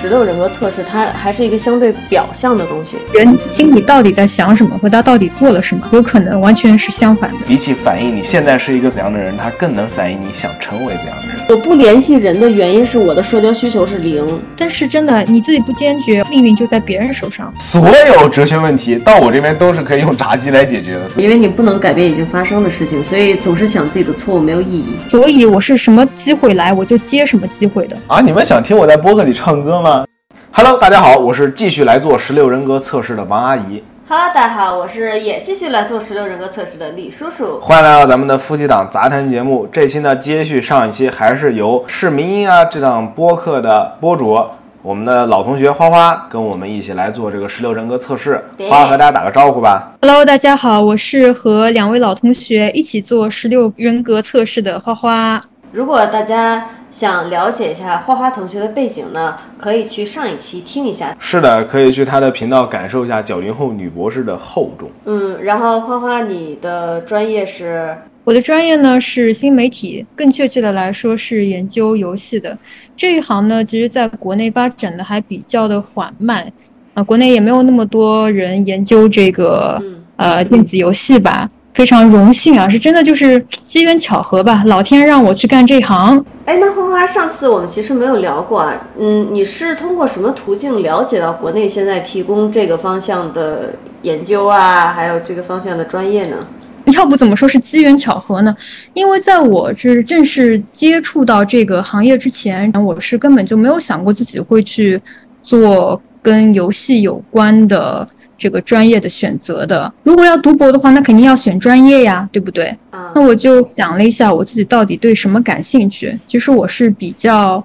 十六人格测试它还是一个相对表象的东西，人心里到底在想什么，和他到底做了什么，有可能完全是相反的。比起反映你现在是一个怎样的人，它更能反映你想成为怎样的人。我不联系人的原因是我的社交需求是零，但是真的你自己不坚决，命运就在别人手上。所有哲学问题到我这边都是可以用炸鸡来解决的，因为你不能改变已经发生的事情，所以总是想自己的错误没有意义。所以我是什么机会来我就接什么机会的啊！你们想听我在播客里唱歌吗？Hello，大家好，我是继续来做十六人格测试的王阿姨。Hello，大家好，我是也继续来做十六人格测试的李叔叔。欢迎来到咱们的夫妻档杂谈节目。这期呢，接续上一期，还是由市民音啊这档播客的播主，我们的老同学花花跟我们一起来做这个十六人格测试。花花和大家打个招呼吧。Hello，大家好，我是和两位老同学一起做十六人格测试的花花。如果大家。想了解一下花花同学的背景呢，可以去上一期听一下。是的，可以去他的频道感受一下九零后女博士的厚重。嗯，然后花花，你的专业是？我的专业呢是新媒体，更确切的来说是研究游戏的。这一行呢，其实在国内发展的还比较的缓慢，啊，国内也没有那么多人研究这个呃电子游戏吧。非常荣幸啊，是真的就是机缘巧合吧，老天让我去干这行。哎，那花花，上次我们其实没有聊过啊，嗯，你是通过什么途径了解到国内现在提供这个方向的研究啊，还有这个方向的专业呢？要不怎么说是机缘巧合呢？因为在我是正式接触到这个行业之前，我是根本就没有想过自己会去做跟游戏有关的。这个专业的选择的，如果要读博的话，那肯定要选专业呀，对不对？那我就想了一下，我自己到底对什么感兴趣。其实我是比较，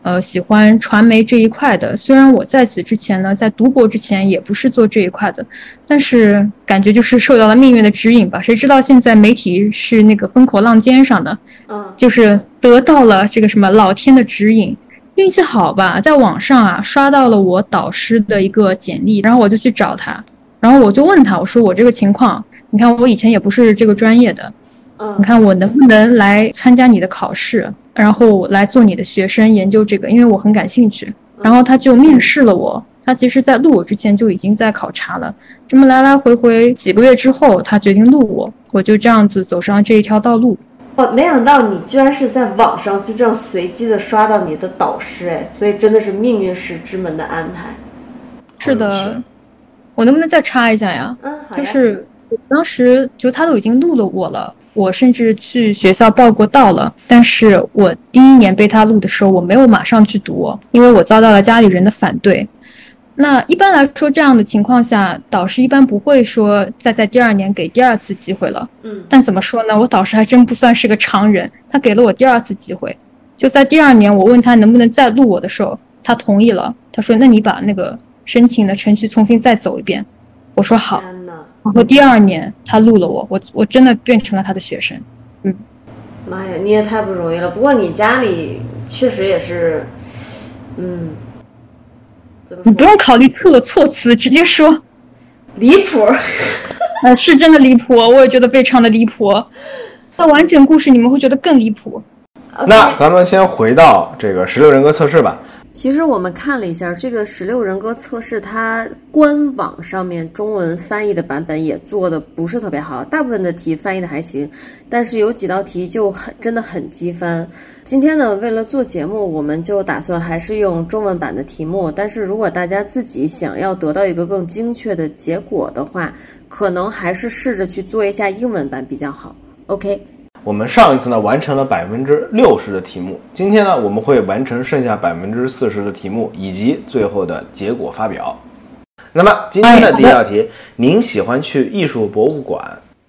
呃，喜欢传媒这一块的。虽然我在此之前呢，在读博之前也不是做这一块的，但是感觉就是受到了命运的指引吧。谁知道现在媒体是那个风口浪尖上的，嗯，就是得到了这个什么老天的指引。运气好吧，在网上啊刷到了我导师的一个简历，然后我就去找他，然后我就问他，我说我这个情况，你看我以前也不是这个专业的，嗯，你看我能不能来参加你的考试，然后来做你的学生研究这个，因为我很感兴趣。然后他就面试了我，他其实在录我之前就已经在考察了，这么来来回回几个月之后，他决定录我，我就这样子走上这一条道路。我没想到你居然是在网上就这样随机的刷到你的导师哎，所以真的是命运石之门的安排。是的，我能不能再插一下呀？嗯，好就是当时就他都已经录了我了，我甚至去学校报过到了，但是我第一年被他录的时候，我没有马上去读，因为我遭到了家里人的反对。那一般来说，这样的情况下，导师一般不会说再在第二年给第二次机会了。嗯，但怎么说呢？我导师还真不算是个常人，他给了我第二次机会。就在第二年，我问他能不能再录我的时候，他同意了。他说：“那你把那个申请的程序重新再走一遍。”我说：“好。”然后第二年他录了我，我我真的变成了他的学生。嗯，妈呀，你也太不容易了。不过你家里确实也是，嗯。你不用考虑错措辞，直接说 离谱。呃，是真的离谱，我也觉得非常的离谱。那完整故事你们会觉得更离谱。那咱们先回到这个十六人格测试吧。其实我们看了一下这个十六人格测试，它官网上面中文翻译的版本也做的不是特别好，大部分的题翻译的还行，但是有几道题就很真的很机翻。今天呢，为了做节目，我们就打算还是用中文版的题目。但是如果大家自己想要得到一个更精确的结果的话，可能还是试着去做一下英文版比较好。OK。我们上一次呢完成了百分之六十的题目，今天呢我们会完成剩下百分之四十的题目以及最后的结果发表。那么今天的第一道题，您喜欢去艺术博物馆？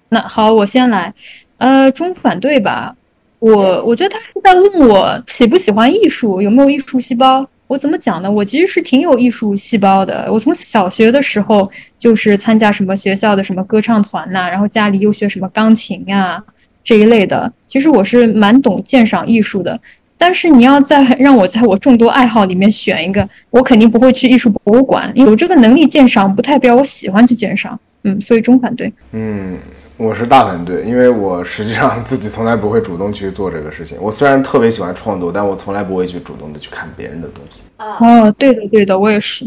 那好，我先来。呃，中反对吧？我我觉得他是在问我喜不喜欢艺术，有没有艺术细胞。我怎么讲呢？我其实是挺有艺术细胞的。我从小学的时候就是参加什么学校的什么歌唱团呐，然后家里又学什么钢琴呀。这一类的，其实我是蛮懂鉴赏艺术的，但是你要在让我在我众多爱好里面选一个，我肯定不会去艺术博物馆，有这个能力鉴赏不代表我喜欢去鉴赏，嗯，所以中反对。嗯，我是大反对，因为我实际上自己从来不会主动去做这个事情。我虽然特别喜欢创作，但我从来不会去主动的去看别人的东西。啊，哦，对的对的，我也是。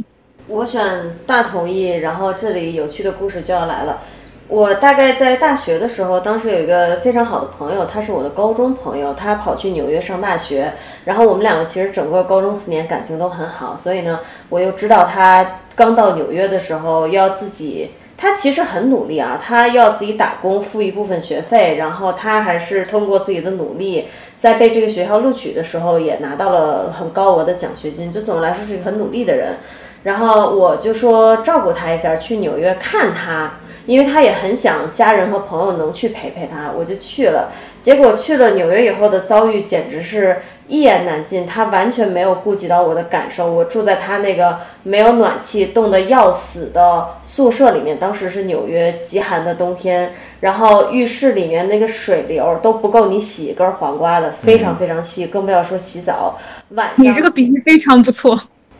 我选大同意。然后这里有趣的故事就要来了。我大概在大学的时候，当时有一个非常好的朋友，他是我的高中朋友，他跑去纽约上大学。然后我们两个其实整个高中四年感情都很好，所以呢，我又知道他刚到纽约的时候要自己。他其实很努力啊，他要自己打工付一部分学费，然后他还是通过自己的努力，在被这个学校录取的时候也拿到了很高额的奖学金，就总的来说是一个很努力的人。然后我就说照顾他一下，去纽约看他，因为他也很想家人和朋友能去陪陪他，我就去了。结果去了纽约以后的遭遇简直是一言难尽，他完全没有顾及到我的感受。我住在他那个没有暖气、冻得要死的宿舍里面，当时是纽约极寒的冬天，然后浴室里面那个水流都不够你洗一根黄瓜的，非常非常细，更不要说洗澡。晚上你这个比喻非常不错。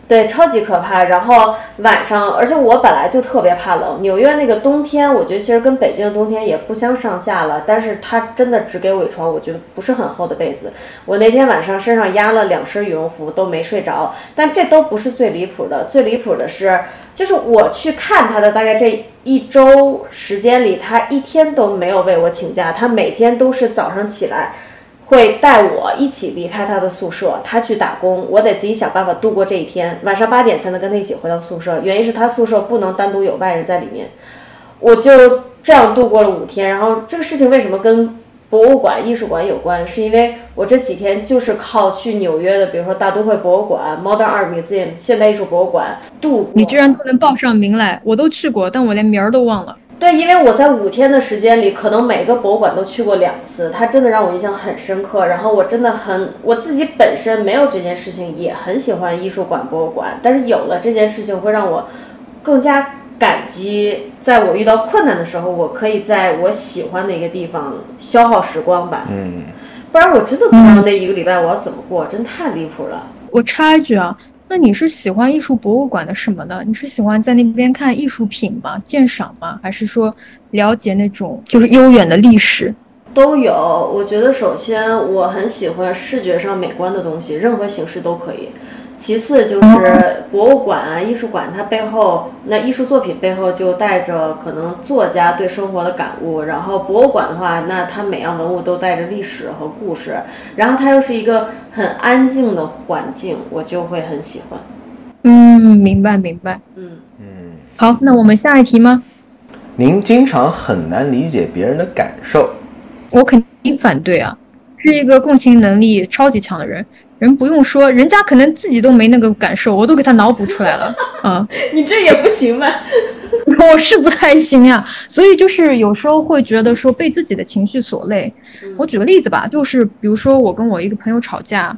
对，超级可怕。然后晚上，而且我本来就特别怕冷。纽约那个冬天，我觉得其实跟北京的冬天也不相上下了。但是它真的只给我一床，我觉得不是很厚的被子。我那天晚上身上压了两身羽绒服，都没睡着。但这都不是最离谱的，最离谱的是，就是我去看他的大概这一周时间里，他一天都没有为我请假，他每天都是早上起来。会带我一起离开他的宿舍，他去打工，我得自己想办法度过这一天。晚上八点才能跟他一起回到宿舍，原因是他宿舍不能单独有外人在里面。我就这样度过了五天。然后这个事情为什么跟博物馆、艺术馆有关？是因为我这几天就是靠去纽约的，比如说大都会博物馆、Modern Art Museum 现代艺术博物馆度。你居然都能报上名来，我都去过，但我连名儿都忘了。对，因为我在五天的时间里，可能每个博物馆都去过两次，它真的让我印象很深刻。然后我真的很，我自己本身没有这件事情，也很喜欢艺术馆、博物馆，但是有了这件事情，会让我更加感激，在我遇到困难的时候，我可以在我喜欢的一个地方消耗时光吧。嗯，不然我真的不知道那一个礼拜我要怎么过，真太离谱了。我插一句啊。那你是喜欢艺术博物馆的什么呢？你是喜欢在那边看艺术品吗？鉴赏吗？还是说了解那种就是悠远的历史？都有。我觉得首先我很喜欢视觉上美观的东西，任何形式都可以。其次就是博物馆啊、艺术馆，它背后那艺术作品背后就带着可能作家对生活的感悟。然后博物馆的话，那它每样文物都带着历史和故事。然后它又是一个很安静的环境，我就会很喜欢。嗯，明白明白。嗯嗯。好，那我们下一题吗？您经常很难理解别人的感受。我肯定反对啊，是一个共情能力超级强的人。人不用说，人家可能自己都没那个感受，我都给他脑补出来了。啊，你这也不行吧？我是不太行呀。所以就是有时候会觉得说被自己的情绪所累。我举个例子吧，就是比如说我跟我一个朋友吵架，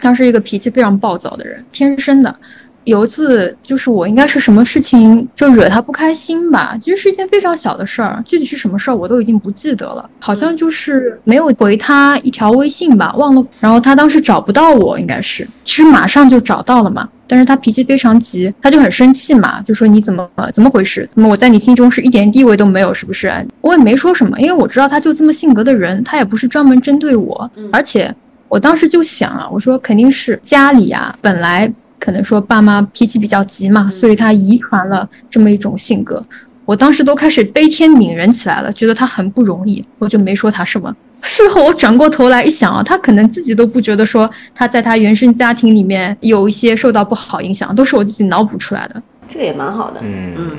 他是一个脾气非常暴躁的人，天生的。有一次，就是我应该是什么事情就惹他不开心吧，其实是一件非常小的事儿，具体是什么事儿我都已经不记得了，好像就是没有回他一条微信吧，忘了。然后他当时找不到我，应该是，其实马上就找到了嘛，但是他脾气非常急，他就很生气嘛，就说你怎么怎么回事？怎么我在你心中是一点地位都没有，是不是？我也没说什么，因为我知道他就这么性格的人，他也不是专门针对我，而且我当时就想啊，我说肯定是家里啊，本来。可能说爸妈脾气比较急嘛，所以他遗传了这么一种性格。我当时都开始悲天悯人起来了，觉得他很不容易，我就没说他什么。事后我转过头来一想啊，他可能自己都不觉得说他在他原生家庭里面有一些受到不好影响，都是我自己脑补出来的。这个也蛮好的，嗯嗯，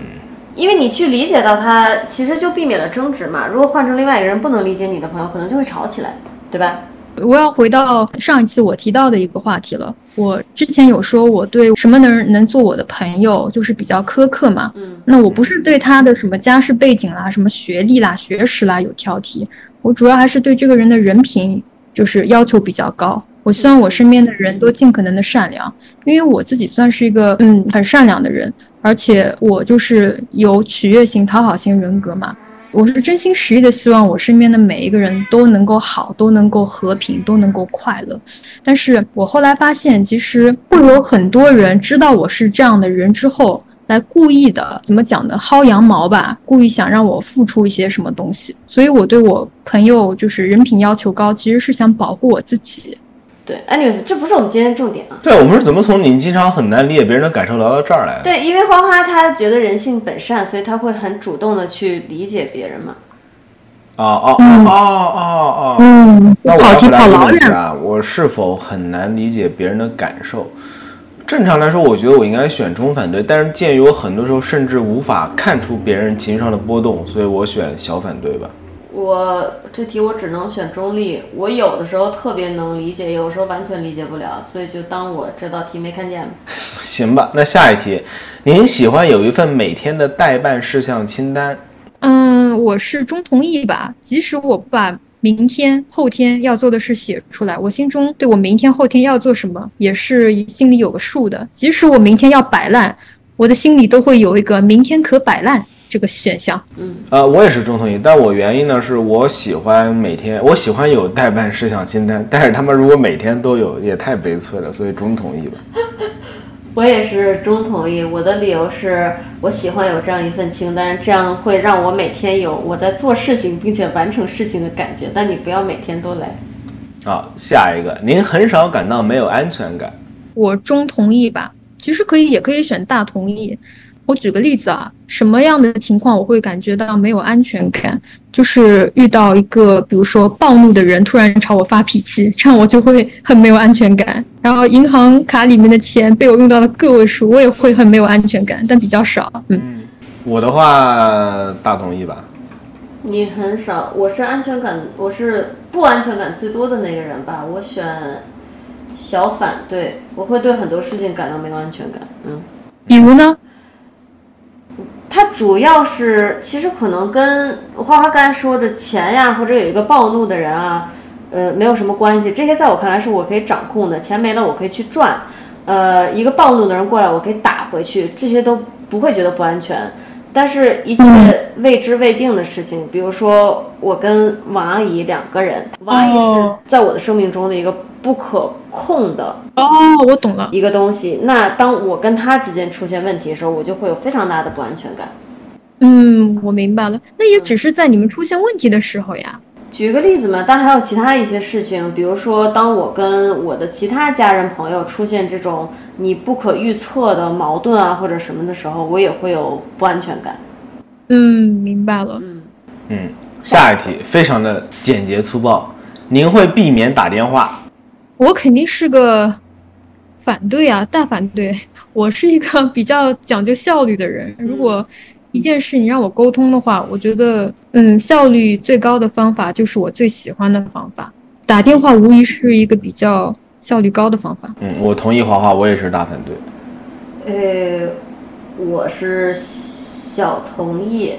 因为你去理解到他，其实就避免了争执嘛。如果换成另外一个人不能理解你的朋友，可能就会吵起来，对吧？我要回到上一次我提到的一个话题了。我之前有说我对什么能能做我的朋友，就是比较苛刻嘛。嗯，那我不是对他的什么家世背景啦、什么学历啦、学识啦有挑剔，我主要还是对这个人的人品就是要求比较高。我希望我身边的人都尽可能的善良，因为我自己算是一个嗯很善良的人，而且我就是有取悦型、讨好型人格嘛。我是真心实意的希望我身边的每一个人都能够好，都能够和平，都能够快乐。但是我后来发现，其实会有很多人知道我是这样的人之后，来故意的怎么讲呢？薅羊毛吧，故意想让我付出一些什么东西。所以我对我朋友就是人品要求高，其实是想保护我自己。对，anyways，这不是我们今天的重点啊。对，我们是怎么从你经常很难理解别人的感受聊到这儿来的？对，因为花花她觉得人性本善，所以她会很主动的去理解别人嘛。哦哦哦哦哦，嗯，那我要跑题回答这个跑老远。问一下，我是否很难理解别人的感受？正常来说，我觉得我应该选中反对，但是鉴于我很多时候甚至无法看出别人情绪上的波动，所以我选小反对吧。我这题我只能选中立，我有的时候特别能理解，有时候完全理解不了，所以就当我这道题没看见吧。行吧，那下一题，您喜欢有一份每天的代办事项清单？嗯，我是中同意吧。即使我不把明天、后天要做的事写出来，我心中对我明天、后天要做什么也是心里有个数的。即使我明天要摆烂，我的心里都会有一个明天可摆烂这个选项。嗯呃，我也是中同意，但我原因呢是我喜欢每天，我喜欢有代办事项清单，但是他们如果每天都有，也太悲催了，所以中同意吧。我也是中同意，我的理由是我喜欢有这样一份清单，这样会让我每天有我在做事情并且完成事情的感觉。但你不要每天都来。好，下一个，您很少感到没有安全感。我中同意吧，其实可以，也可以选大同意。我举个例子啊，什么样的情况我会感觉到没有安全感？就是遇到一个，比如说暴怒的人突然朝我发脾气，这样我就会很没有安全感。然后银行卡里面的钱被我用到了个位数，我也会很没有安全感，但比较少。嗯，我的话，大同意吧。你很少，我是安全感，我是不安全感最多的那个人吧。我选小反对，我会对很多事情感到没有安全感。嗯，比如呢？它主要是其实可能跟花花刚才说的钱呀，或者有一个暴怒的人啊，呃，没有什么关系。这些在我看来是我可以掌控的，钱没了我可以去赚，呃，一个暴怒的人过来我可以打回去，这些都不会觉得不安全。但是，一切未知未定的事情，比如说我跟王阿姨两个人，王阿姨是在我的生命中的一个不可控的哦，我懂了。一个东西。那当我跟他之间出现问题的时候，我就会有非常大的不安全感。嗯，我明白了。那也只是在你们出现问题的时候呀。举个例子嘛，但还有其他一些事情，比如说，当我跟我的其他家人朋友出现这种你不可预测的矛盾啊，或者什么的时候，我也会有不安全感。嗯，明白了。嗯嗯，下一题非常的简洁粗暴，您会避免打电话？我肯定是个反对啊，大反对。我是一个 比较讲究效率的人，如果一件事你让我沟通的话，我觉得，嗯，效率最高的方法就是我最喜欢的方法。打电话无疑是一个比较效率高的方法。嗯，我同意华华，我也是大反对。呃，我是小同意。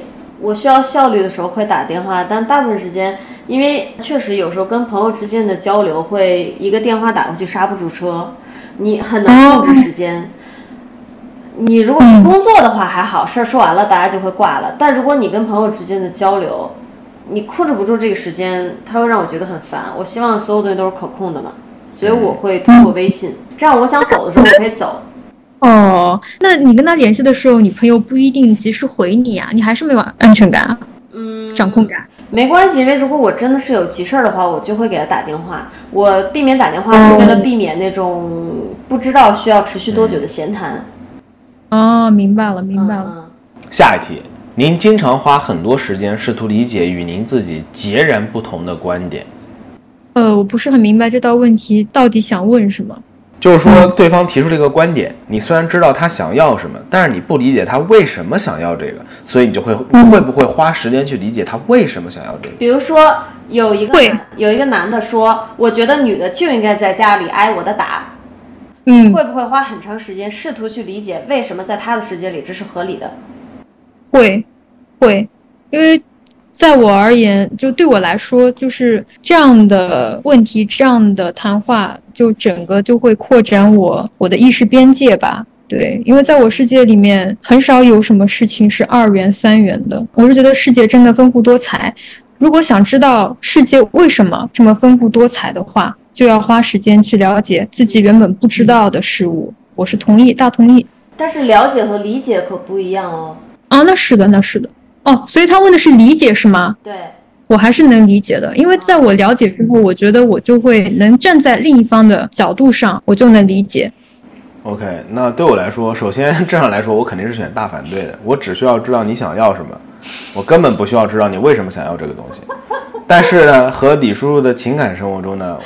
我需要效率的时候会打电话，但大部分时间，因为确实有时候跟朋友之间的交流会一个电话打过去刹不住车，你很难控制时间。你如果是工作的话还好，事儿说完了大家就会挂了。但如果你跟朋友之间的交流，你控制不住这个时间，它会让我觉得很烦。我希望所有东西都是可控的嘛，所以我会通过微信，这样我想走的时候我可以走。哦，那你跟他联系的时候，你朋友不一定及时回你啊，你还是没有安全感啊，嗯，掌控感。没关系，因为如果我真的是有急事儿的话，我就会给他打电话。我避免打电话是为了避免那种不知道需要持续多久的闲谈。哦，明白了，明白了。嗯下一题，您经常花很多时间试图理解与您自己截然不同的观点，呃，我不是很明白这道问题到底想问什么。就是说对方提出了一个观点，你虽然知道他想要什么，但是你不理解他为什么想要这个，所以你就会会不会花时间去理解他为什么想要这个？比如说有一个有一个男的说，我觉得女的就应该在家里挨我的打，嗯，会不会花很长时间试图去理解为什么在他的世界里这是合理的？会，会，因为在我而言，就对我来说，就是这样的问题，这样的谈话，就整个就会扩展我我的意识边界吧。对，因为在我世界里面，很少有什么事情是二元、三元的。我是觉得世界真的丰富多彩。如果想知道世界为什么这么丰富多彩的话，就要花时间去了解自己原本不知道的事物。我是同意，大同意。但是了解和理解可不一样哦。啊，那是的，那是的。哦，所以他问的是理解是吗？对，我还是能理解的，因为在我了解之后，我觉得我就会能站在另一方的角度上，我就能理解。OK，那对我来说，首先这样来说，我肯定是选大反对的。我只需要知道你想要什么，我根本不需要知道你为什么想要这个东西。但是呢，和李叔叔的情感生活中呢，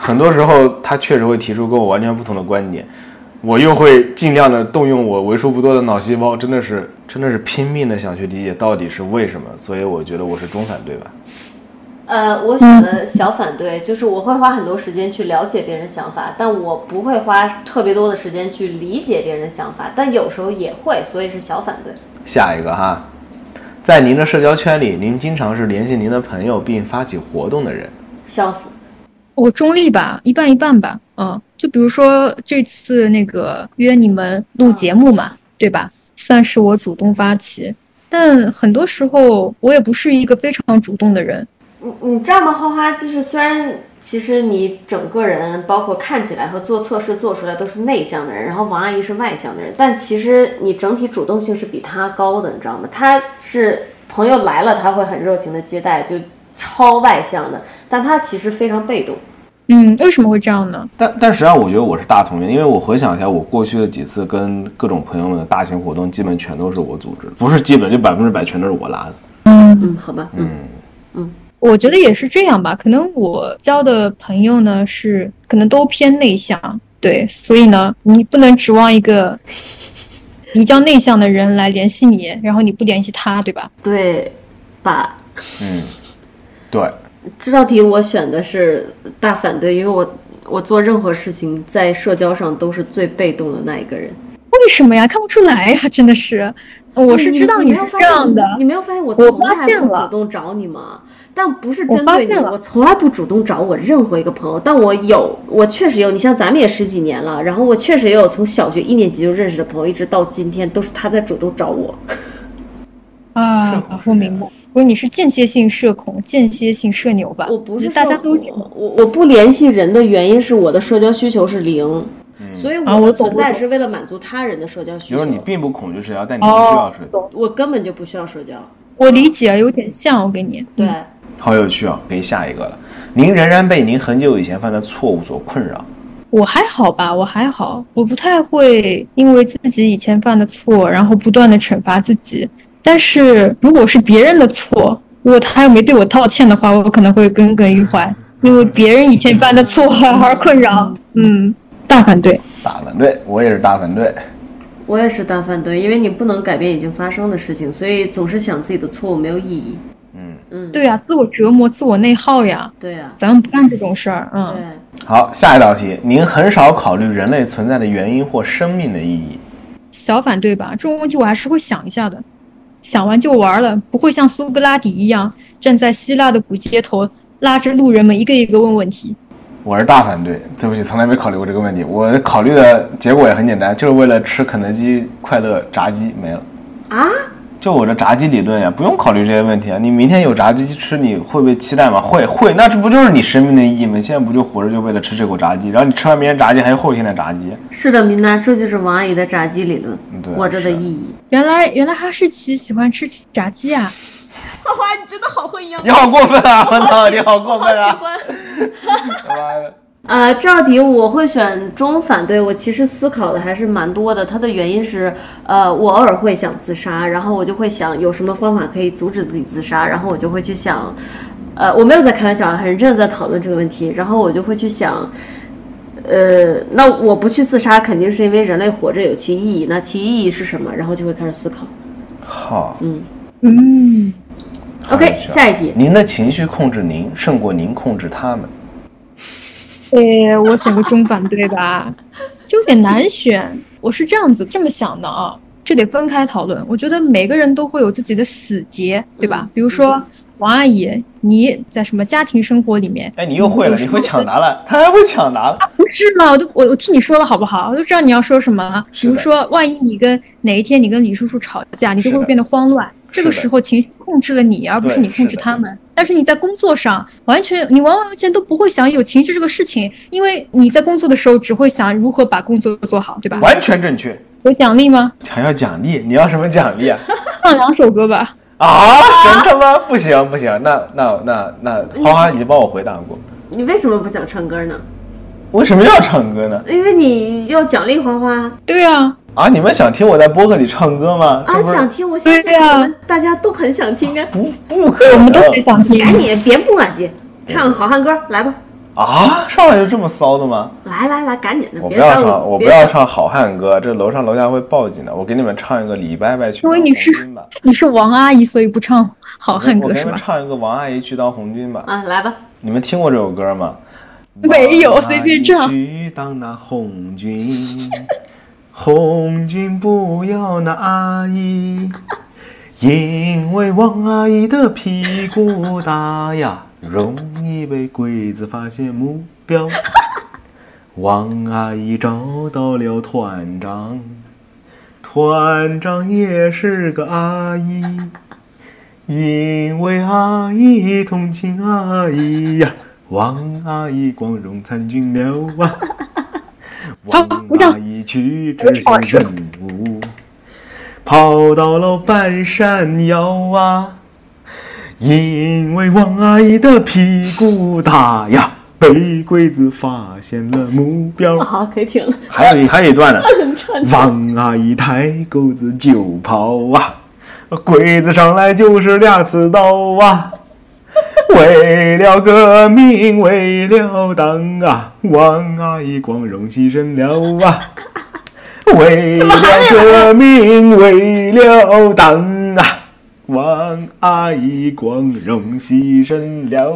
很多时候他确实会提出跟我完全不同的观点，我又会尽量的动用我为数不多的脑细胞，真的是真的是拼命的想去理解到底是为什么。所以我觉得我是中反对吧。呃，我选了小反对，就是我会花很多时间去了解别人的想法，但我不会花特别多的时间去理解别人的想法，但有时候也会，所以是小反对。下一个哈，在您的社交圈里，您经常是联系您的朋友并发起活动的人。笑死！我中立吧，一半一半吧。嗯，就比如说这次那个约你们录节目嘛，对吧？算是我主动发起，但很多时候我也不是一个非常主动的人。你你知道吗，花花？就是虽然其实你整个人，包括看起来和做测试做出来都是内向的人，然后王阿姨是外向的人，但其实你整体主动性是比她高的，你知道吗？她是朋友来了，她会很热情的接待，就超外向的，但她其实非常被动。嗯，为什么会这样呢？但但实际上，我觉得我是大同源，因为我回想一下，我过去的几次跟各种朋友们的大型活动，基本全都是我组织，不是基本就百分之百全都是我拉的。嗯嗯，好吧，嗯嗯，我觉得也是这样吧，可能我交的朋友呢是可能都偏内向，对，所以呢，你不能指望一个 比较内向的人来联系你，然后你不联系他，对吧？对吧？嗯，对，这道题我选的是大反对，因为我我做任何事情在社交上都是最被动的那一个人。为什么呀？看不出来呀，真的是，我是知道你没有发现这样的。你没有发现我我从来不发现了主动找你吗？但不是针对你，我从来不主动找我任何一个朋友。但我有，我确实有。你像咱们也十几年了，然后我确实也有从小学一年级就认识的朋友，一直到今天都是他在主动找我。啊，我明白。不是你是间歇性社恐、间歇性社牛吧？我不是大家都我我不联系人的原因是我的社交需求是零，所以啊我的存在是为了满足他人的社交需求。就是你并不恐惧社交，但你不需要社交。我根本就不需要社交。我理解，有点像我跟你。对，好有趣啊！可以下一个了。您仍然被您很久以前犯的错误所困扰。我还好吧，我还好，我不太会因为自己以前犯的错，然后不断的惩罚自己。但是如果是别人的错，如果他又没对我道歉的话，我可能会耿耿于怀，因为别人以前犯的错而困扰。嗯，大反对。大反对，我也是大反对。我也是大反对，因为你不能改变已经发生的事情，所以总是想自己的错误没有意义。嗯嗯对呀、自我折磨、自我内耗呀，对呀、咱们不干这种事儿。嗯，对。好，下一道题，您很少考虑人类存在的原因或生命的意义。小反对吧，这种问题我还是会想一下的，想玩就玩了，不会像苏格拉底一样站在希腊的古街头，拉着路人们一个一个问问题。我是大反对，对不起，从来没考虑过这个问题。我考虑的结果也很简单，就是为了吃肯德基快乐炸鸡没了。啊？就我这炸鸡理论呀，不用考虑这些问题啊。你明天有炸鸡吃，你会不会期待吗？会会，那这不就是你生命的意义吗？现在不就活着就为了吃这口炸鸡？然后你吃完明天炸鸡，还有后天的炸鸡。是的，明娜，这就是王阿姨的炸鸡理论，活着的意义。原来原来哈士奇喜欢吃炸鸡啊！花花，你真的好会养你好过分啊！我操，你好过分啊！欢。他妈的呃，这道题我会选中反对，我其实思考的还是蛮多的。它的原因是，呃，我偶尔会想自杀，然后我就会想有什么方法可以阻止自己自杀，然后我就会去想，呃，我没有在开玩笑，很认真的在讨论这个问题，然后我就会去想，呃，那我不去自杀，肯定是因为人类活着有其意义，那其意义是什么？然后就会开始思考。好，嗯，嗯 OK，下一题。您的情绪控制您，胜过您控制他们。呃，我选个中反对吧，就有点难选。我是这样子这么想的啊，这得分开讨论。我觉得每个人都会有自己的死结，对吧？比如说王阿姨，你在什么家庭生活里面，哎，你又会了，你会抢答了，他还会抢答了。不是吗？我都我我听你说了好不好？我都知道你要说什么了。比如说，万一你跟哪一天你跟李叔叔吵架，你就会变得慌乱。这个时候情绪控制了你，而不是你控制他们。但是你在工作上，完全你完完全全都不会想有情绪这个事情，因为你在工作的时候只会想如何把工作做好，对吧？完全正确。有奖励吗？想要奖励，你要什么奖励啊？唱两首歌吧。啊，真他妈？不行不行，那那那那花花已经帮我回答过，你为什么不想唱歌呢？为什么要唱歌呢？因为你要奖励花花对啊，啊，你们想听我在播客里唱歌吗？啊，想听，我相信对们大家都很想听啊。不不可我们都能很想听。赶紧别磨叽，唱个好汉歌来吧，啊！上来就这么骚的吗？来来来，赶紧的，我不要唱，我不要唱好汉歌，这楼上楼下会报警的。我给你们唱一个李伯伯去当因为你是红军吧。你是王阿姨，所以不唱好汉歌是吧我给你们？唱一个王阿姨去当红军吧。啊，来吧，你们听过这首歌吗？没有随便唱王阿姨去当那红军，红军不要那阿姨，因为王阿姨的屁股大呀，容易被鬼子发现目标。王阿姨找到了团长，团长也是个阿姨。因为阿姨同情阿姨呀，王阿姨光荣参军了啊！好王阿姨去执行任务，跑到了半山腰啊！因为王阿姨的屁股大呀，被鬼子发现了目标。好，可以停了。还有一还有一段呢，王阿姨抬钩子就跑啊，鬼子上来就是俩刺刀啊。为了革命，为了党啊，王阿姨光荣牺牲了啊！为了革命，为了党啊，王阿姨光荣牺牲了。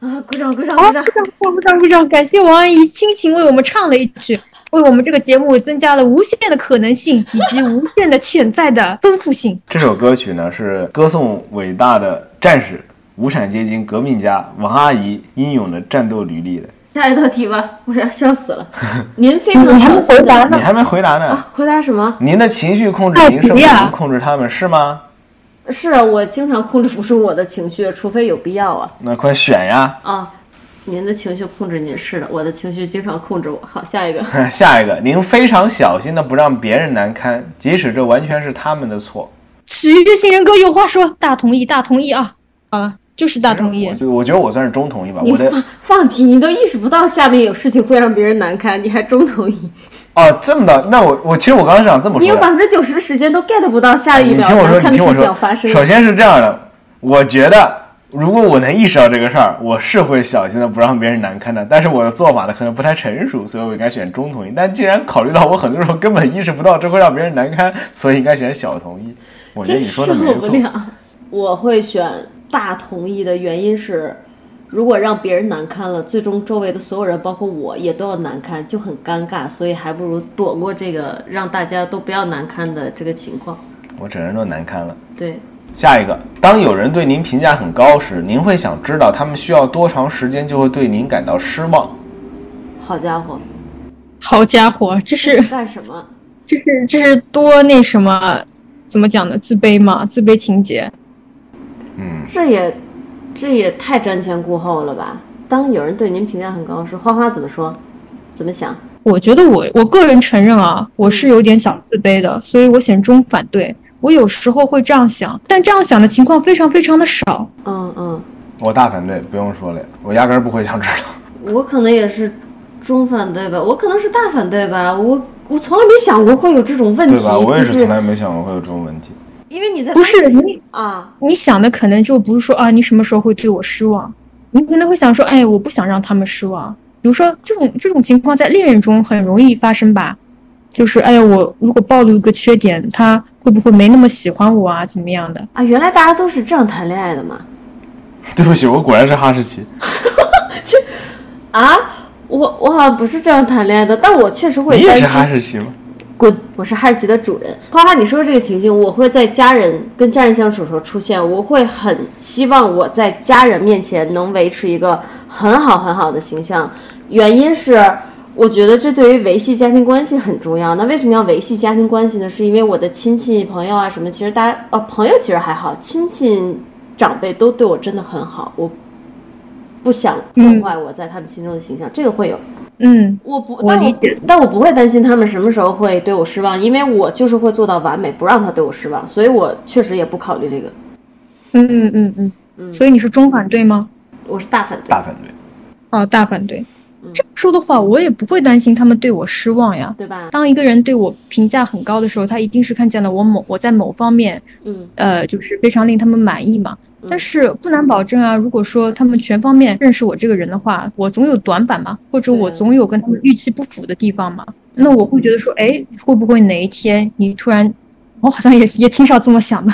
啊，鼓掌鼓掌好，鼓掌鼓！掌鼓掌鼓掌！感谢王阿姨倾情为我们唱了一曲，为我们这个节目增加了无限的可能性以及无限的潜在的丰富性。这首歌曲呢是歌颂伟大的战士、无产阶级革命家王阿姨英勇的战斗履历的。下一道题吧，我要笑死了。您非常小心的回答呢你还没回答呢。啊，回答什么？您的情绪控制，哎您是不是能控制他们？是吗？是啊，我经常控制不住我的情绪，除非有必要啊那快选呀！啊！您的情绪控制您是的，我的情绪经常控制我。好，下一个。下一个，您非常小心的不让别人难堪，即使这完全是他们的错。体育型人哥有话说，大同意，大同意啊！好了，就是大同意我。觉我觉得我算是中同意吧。你我的放放屁！你都意识不到下面有事情会让别人难堪，你还中同意？哦，这么的，那我我其实我刚刚想这么说你有。百分之九十的时间都 get 不到下一秒你听我说，难堪的事你听我说情发生。首先是这样的，我觉得如果我能意识到这个事儿，我是会小心的不让别人难堪的。但是我的做法呢，可能不太成熟，所以我应该选中同意。但既然考虑到我很多时候根本意识不到这会让别人难堪，所以应该选小同意。我觉得你说的没错。受不了。我会选大同意的原因是，如果让别人难堪了，最终周围的所有人，包括我也都要难堪，就很尴尬。所以还不如躲过这个让大家都不要难堪的这个情况。我整人都难堪了。对，下一个，当有人对您评价很高时，您会想知道他们需要多长时间就会对您感到失望。好家伙，好家伙，这是干什么？这是这是多那什么？怎么讲呢？自卑嘛，自卑情节。嗯，这也这也太瞻前顾后了吧？当有人对您评价很高时，花花怎么说？怎么想？我觉得我我个人承认啊，我是有点小自卑的，所以我选中反对。我有时候会这样想，但这样想的情况非常非常的少。嗯嗯，我大反对，不用说了，我压根儿不会想知道。我可能也是中反对吧，我可能是大反对吧。我我从来没想过会有这种问题，对吧？我也是从来没想过会有这种问题。因为你在不是你啊，你想的可能就不是说啊，你什么时候会对我失望？你可能会想说，哎，我不想让他们失望。比如说这种这种情况在恋人中很容易发生吧，就是哎呀，我如果暴露一个缺点，他会不会没那么喜欢我啊？怎么样的？啊，原来大家都是这样谈恋爱的嘛？对不起，我果然是哈士奇。这啊，我我好像不是这样谈恋爱的，但我确实会你也是。哈士奇吗？滚！我是哈士奇的主人。花花，你说这个情境，我会在家人跟家人相处的时候出现，我会很希望我在家人面前能维持一个很好很好的形象。原因是，我觉得这对于维系家庭关系很重要。那为什么要维系家庭关系呢？是因为我的亲戚朋友啊什么，其实大家呃朋友其实还好，亲戚长辈都对我真的很好。我不想破坏我在他们心中的形象，这个会有。嗯，我不，我但理解但我不会担心他们什么时候会对我失望，因为我就是会做到完美，不让他对我失望，所以我确实也不考虑这个。嗯嗯嗯嗯嗯，所以你是中反对吗？我是大反对，大反对。哦，大反对。这么说的话，我也不会担心他们对我失望呀。对吧？当一个人对我评价很高的时候，他一定是看见了我某我在某方面，嗯呃，就是非常令他们满意嘛。但是不难保证啊，如果说他们全方面认识我这个人的话，我总有短板嘛，或者我总有跟他们预期不符的地方嘛。那我会觉得说，哎，会不会哪一天你突然，我好像也 也挺少这么想的。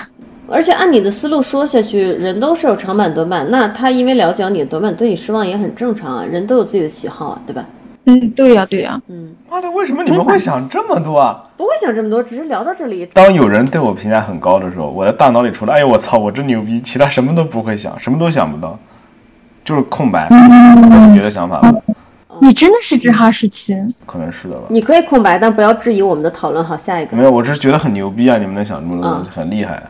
而且按你的思路说下去，人都是有长板短板，那他因为了解你的短板，对你失望也很正常啊。人都有自己的喜好啊，对吧？嗯，对呀、对呀、嗯，妈的，为什么你们会想这么多啊？不会想这么多，只是聊到这里。当有人对我评价很高的时候，我的大脑里除了“哎呦我操，我真牛逼”，其他什么都不会想，什么都想不到，就是空白，没有别的想法了，你真的是只哈士奇。可能是的吧。你可以空白，但不要质疑我们的讨论。好，下一个没。有，我只是觉得很牛逼啊！你们能想这么多东西，很厉害。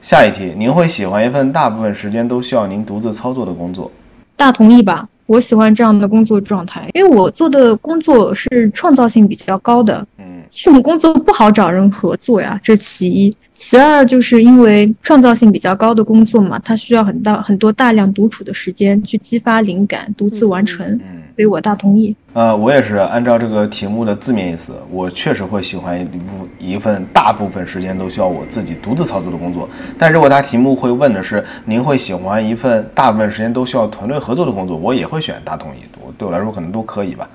下一题，您会喜欢一份大部分时间都需要您独自操作的工作？大同意吧？我喜欢这样的工作状态，因为我做的工作是创造性比较高的，嗯，这种工作不好找人合作呀，这其一。其二，就是因为创造性比较高的工作嘛，它需要很大很多大量独处的时间去激发灵感，独自完成，嗯所以我大同意。呃，我也是按照这个题目的字面意思，我确实会喜欢一部一份大部分时间都需要我自己独自操作的工作。但如果他题目会问的是您会喜欢一份大部分时间都需要团队合作的工作，我也会选大同意。我对我来说可能都可以吧。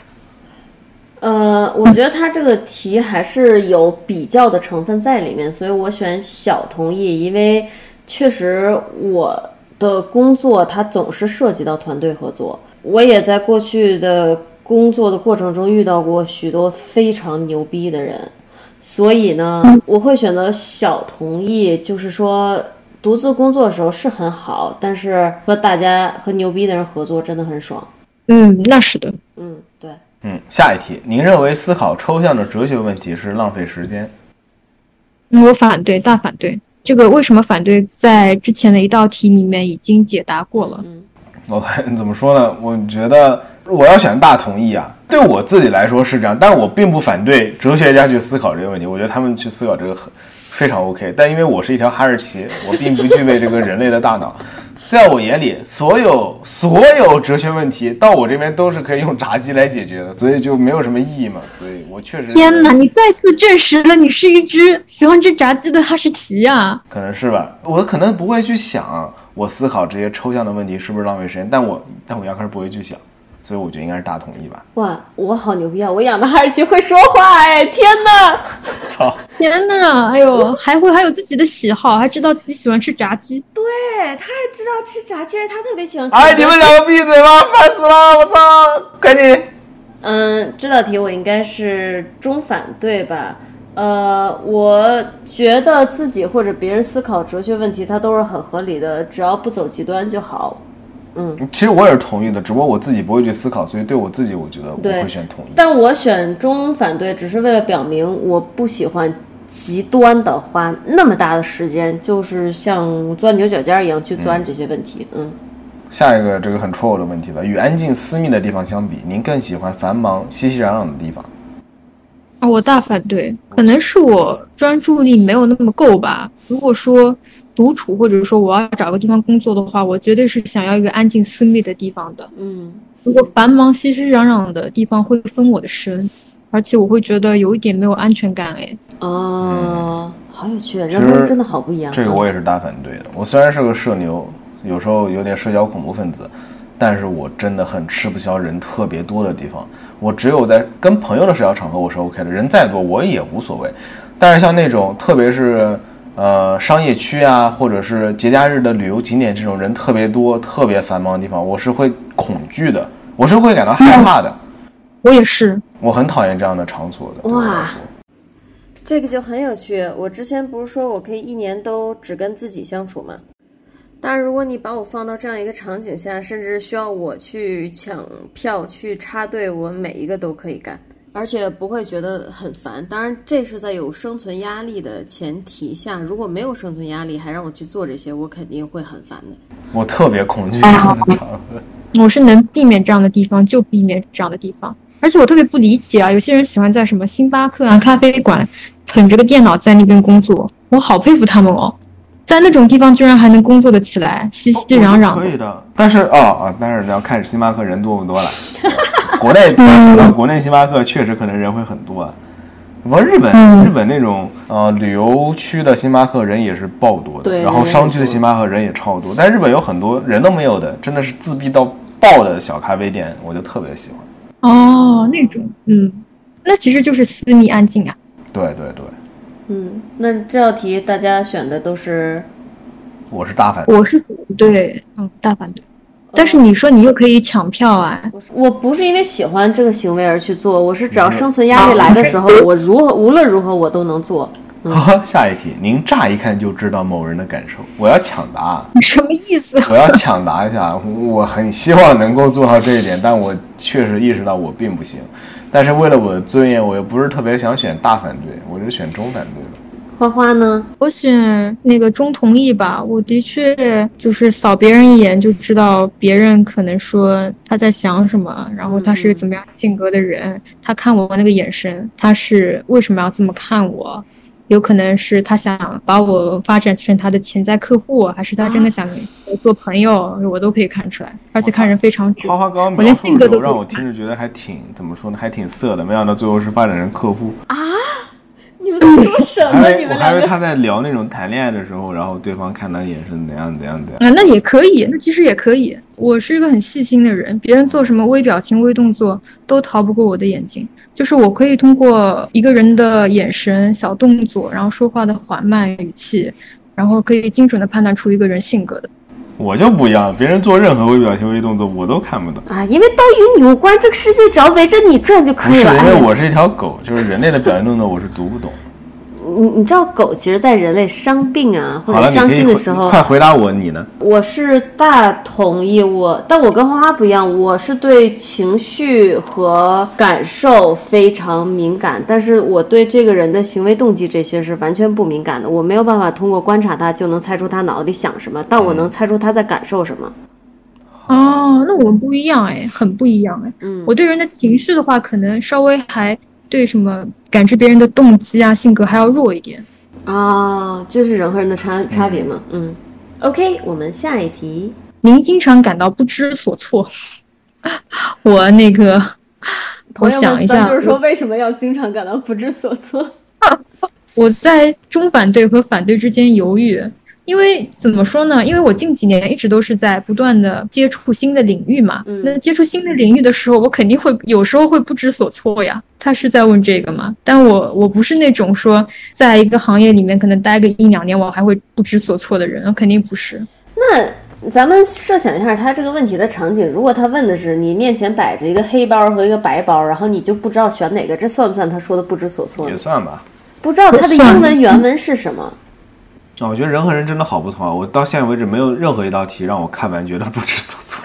呃，我觉得他这个题还是有比较的成分在里面，所以我选小同意，因为确实我的工作它总是涉及到团队合作，我也在过去的工作的过程中遇到过许多非常牛逼的人，所以呢，我会选择小同意，就是说。独自工作的时候是很好，但是和大家和牛逼的人合作真的很爽。嗯，那是的。嗯，对。嗯，下一题，您认为思考抽象的哲学问题是浪费时间？嗯我反对，大反对。这个为什么反对，在之前的一道题里面已经解答过了。我 怎么说呢？我觉得我要选大同意啊。对我自己来说是这样，但我并不反对哲学家去思考这个问题。我觉得他们去思考这个很非常 OK。但因为我是一条哈士奇，我并不具备这个人类的大脑。在我眼里，所有所有哲学问题到我这边都是可以用炸鸡来解决的，所以就没有什么意义嘛。所以我确实天哪，你再次证实了你是一只喜欢吃炸鸡的哈士奇呀、可能是吧。我可能不会去想我思考这些抽象的问题是不是浪费时间，但我但我压根儿不会去想，所以我觉得应该是大同意吧。哇，我好牛逼啊！我养的哈士奇会说话哎！天哪，操！天呐，哎呦，还会还有自己的喜好，还知道自己喜欢吃炸鸡。对，他还知道吃炸鸡，他特别喜欢。哎，你们两个闭嘴吧，烦死了！我操，赶紧。嗯，这道题我应该是中反对吧？呃，我觉得自己或者别人思考哲学问题，它都是很合理的，只要不走极端就好。嗯其实我也是同意的，只不过我自己不会去思考，所以对我自己，我觉得我会选同意。但我选中反对，只是为了表明我不喜欢极端的花那么大的时间，就是像钻牛角尖一样去钻这些问题。嗯，下一个这个很 troll 的问题了，与安静私密的地方相比，您更喜欢繁忙熙熙攘攘的地方？啊，我大反对，可能是我专注力没有那么够吧。如果说独处，或者说我要找个地方工作的话，我绝对是想要一个安静私密的地方的。嗯，如果繁忙熙熙攘攘的地方会分我的神，而且我会觉得有一点没有安全感。哎，哦，好有趣，人实们真的好不一样。这个我也是大反对的。我虽然是个社牛，有时候有点社交恐怖分子，但是我真的很吃不消人特别多的地方。我只有在跟朋友的社交场合我是 OK 的，人再多我也无所谓。但是像那种特别是呃商业区啊，或者是节假日的旅游景点这种人特别多、特别繁忙的地方，我是会恐惧的，我是会感到害怕的。我也是。我很讨厌这样的场所的。哇这个就很有趣。我之前不是说我可以一年都只跟自己相处吗？但是如果你把我放到这样一个场景下，甚至需要我去抢票、去插队，我每一个都可以干，而且不会觉得很烦。当然，这是在有生存压力的前提下。如果没有生存压力，还让我去做这些，我肯定会很烦的。我特别恐惧这样的场合。我是能避免这样的地方就避免这样的地方。而且我特别不理解啊，有些人喜欢在什么星巴克啊、咖啡馆捧着个电脑在那边工作，我好佩服他们哦，在那种地方居然还能工作的起来，熙熙攘攘。可以的，但是哦哦，但是要看星巴克人多不多了。国内想到国内星巴克确实可能人会很多。不过日本日本那种呃旅游区的星巴克人也是爆多的，然后商区的星巴克人也超多。但日本有很多人都没有的，真的是自闭到爆的小咖啡店，我就特别喜欢。哦，那种，嗯，那其实就是私密安静啊。对对对。嗯，那这道题大家选的都是？我是大反对。我是对，嗯，大反对。但是你说你又可以抢票啊？我不是因为喜欢这个行为而去做，我是只要生存压力来的时候，我如何无论如何我都能做。好，下一题，您乍一看就知道某人的感受，我要抢答。什么意思？我要抢答一下，我很希望能够做到这一点，但我确实意识到我并不行。但是为了我的尊严，我又不是特别想选大反对，我就选中反对了。花花呢？我选那个中同意吧。我的确就是扫别人一眼就知道别人可能说他在想什么，然后他是个怎么样性格的人，他看我那个眼神，他是为什么要这么看我？有可能是他想把我发展成他的潜在客户，还是他真的想做朋友？我都可以看出来，而且看人非常准。花花刚刚描述的时候，让我听着觉得还挺怎么说呢？还挺色的。没想到最后是发展成客户啊！你们在说 什么？你们我还以为他在聊那种谈恋爱的时候，然后对方看他眼神怎样怎样怎样。啊，那也可以，那其实也可以。我是一个很细心的人，别人做什么微表情、微动作都逃不过我的眼睛。就是我可以通过一个人的眼神、小动作，然后说话的缓慢语气，然后可以精准的判断出一个人性格的。我就不一样，别人做任何微表情、微动作，我都看不懂啊，因为都与你无关，这个世界只要围着你转就可以了。不是，因为我是一条狗，就是人类的表情动作我是读不懂。你你知道狗其实，在人类伤病啊或者伤心的时候，快回答我，你呢？我是大同意我，但我跟花花不一样，我是对情绪和感受非常敏感，但是我对这个人的行为动机这些是完全不敏感的，我没有办法通过观察他就能猜出他脑子里想什么，但我能猜出他在感受什么。哦，那我们不一样哎，很不一样哎。嗯，我对人的情绪的话，可能稍微还。对什么感知别人的动机啊、性格还要弱一点啊，就是人和人的差差别嘛。嗯，OK，我们下一题。您经常感到不知所措。我那个，我想一下，就是说为什么要经常感到不知所措？我在中反对和反对之间犹豫。因为怎么说呢？因为我近几年一直都是在不断的接触新的领域嘛。嗯。那接触新的领域的时候，我肯定会有时候会不知所措呀。他是在问这个吗？但我我不是那种说在一个行业里面可能待个一两年我还会不知所措的人，肯定不是。那咱们设想一下他这个问题的场景，如果他问的是你面前摆着一个黑包和一个白包，然后你就不知道选哪个，这算不算他说的不知所措？也算吧。不知道他的英文原文是什么？啊，我觉得人和人真的好不同啊！我到现在为止没有任何一道题让我看完觉得不知所措。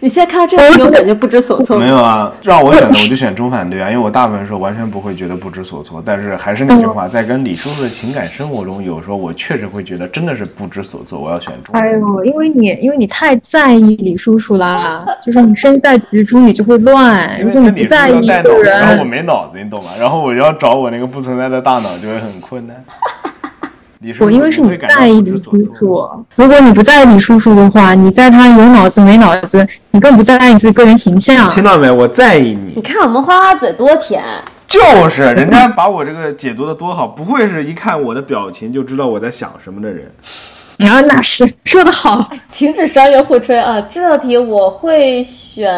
你现在看到这个 你有感觉不知所措？没有啊，让我选的我就选中反对啊，因为我大部分时候完全不会觉得不知所措。但是还是那句话，在跟李叔叔的情感生活中，有时候我确实会觉得真的是不知所措。我要选中。哎呦，因为你因为你太在意李叔叔啦，就是你身在局中你就会乱。如果你不在意一个人，然后我没脑子，你懂吗？然后我要找我那个不存在的大脑就会很困难。我因为是你在意李叔叔，如果你不在意李叔叔的话，你在他有脑子没脑子，你更不在意你自己个人形象。听到没？我在意你。你看我们花花嘴多甜，就是人家把我这个解读的多好，不会是一看我的表情就知道我在想什么的人。啊，那是说的好。停止商业互吹啊！这道题我会选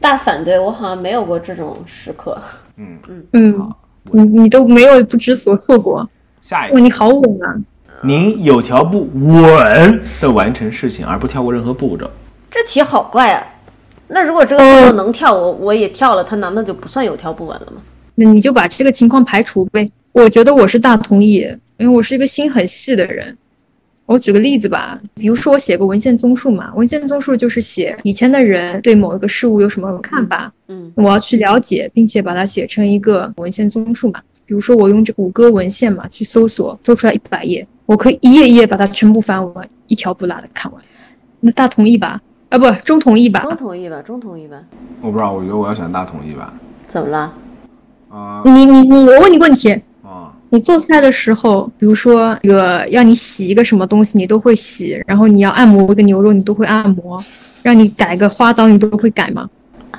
大反对，我好像没有过这种时刻。嗯嗯嗯，你你都没有不知所措过。下一个，你好稳啊！您有条不紊的完成事情，而不跳过任何步骤。这题好怪啊！那如果这个步骤能跳，我我也跳了，它难道就不算有条不紊了吗？那你就把这个情况排除呗。我觉得我是大同意，因为我是一个心很细的人。我举个例子吧，比如说我写个文献综述嘛，文献综述就是写以前的人对某一个事物有什么看法，嗯，我要去了解，并且把它写成一个文献综述嘛。比如说我用这谷歌文献嘛去搜索，搜出来一百页，我可以一页一页把它全部翻完，一条不落的看完。那大同意吧？啊，不，中同意吧？中同意吧，中同意吧。我不知道，我觉得我要选大同意吧。怎么了？啊你你你，我问你个问题，啊，你做菜的时候，比如说这个要你洗一个什么东西，你都会洗，然后你要按摩一个牛肉，你都会按摩，让你改个花刀，你都会改吗？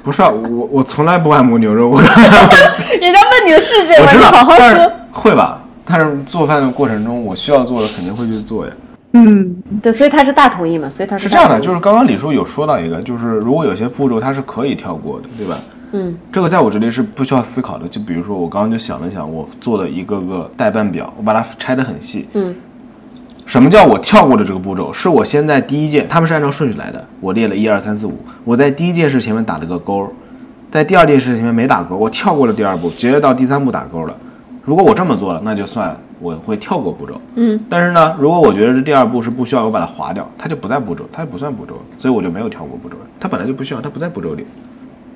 不是啊，我我从来不按摩牛肉，我 人家问你的是这个，你好，好说。会吧？但是做饭的过程中，我需要做的肯定会去做呀。嗯，对，所以他是大同意嘛，所以他是是这样的，就是刚刚李叔有说到一个，就是如果有些步骤它是可以跳过的，对吧？嗯，这个在我这里是不需要思考的。就比如说我刚刚就想了想，我做的一个个代办表，我把它拆得很细。嗯，什么叫我跳过的这个步骤？是我先在第一件，他们是按照顺序来的，我列了一二三四五，我在第一件事前面打了个勾，在第二件事前面没打勾，我跳过了第二步，直接到第三步打勾了。如果我这么做了，那就算我会跳过步骤。嗯，但是呢，如果我觉得这第二步是不需要，我把它划掉，它就不在步骤，它就不算步骤，所以我就没有跳过步骤。它本来就不需要，它不在步骤里，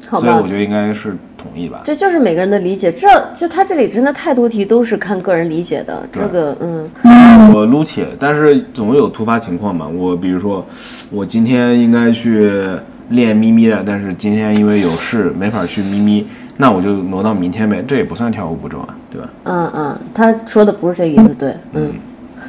好吧所以我。觉得应该是同意吧。这就是每个人的理解，这就他这里真的太多题都是看个人理解的。这个，嗯，我撸铁，但是总有突发情况嘛。我比如说，我今天应该去练咪咪的，但是今天因为有事没法去咪咪，那我就挪到明天呗，这也不算跳舞步骤啊，对吧？嗯嗯，他说的不是这个意思，对，嗯。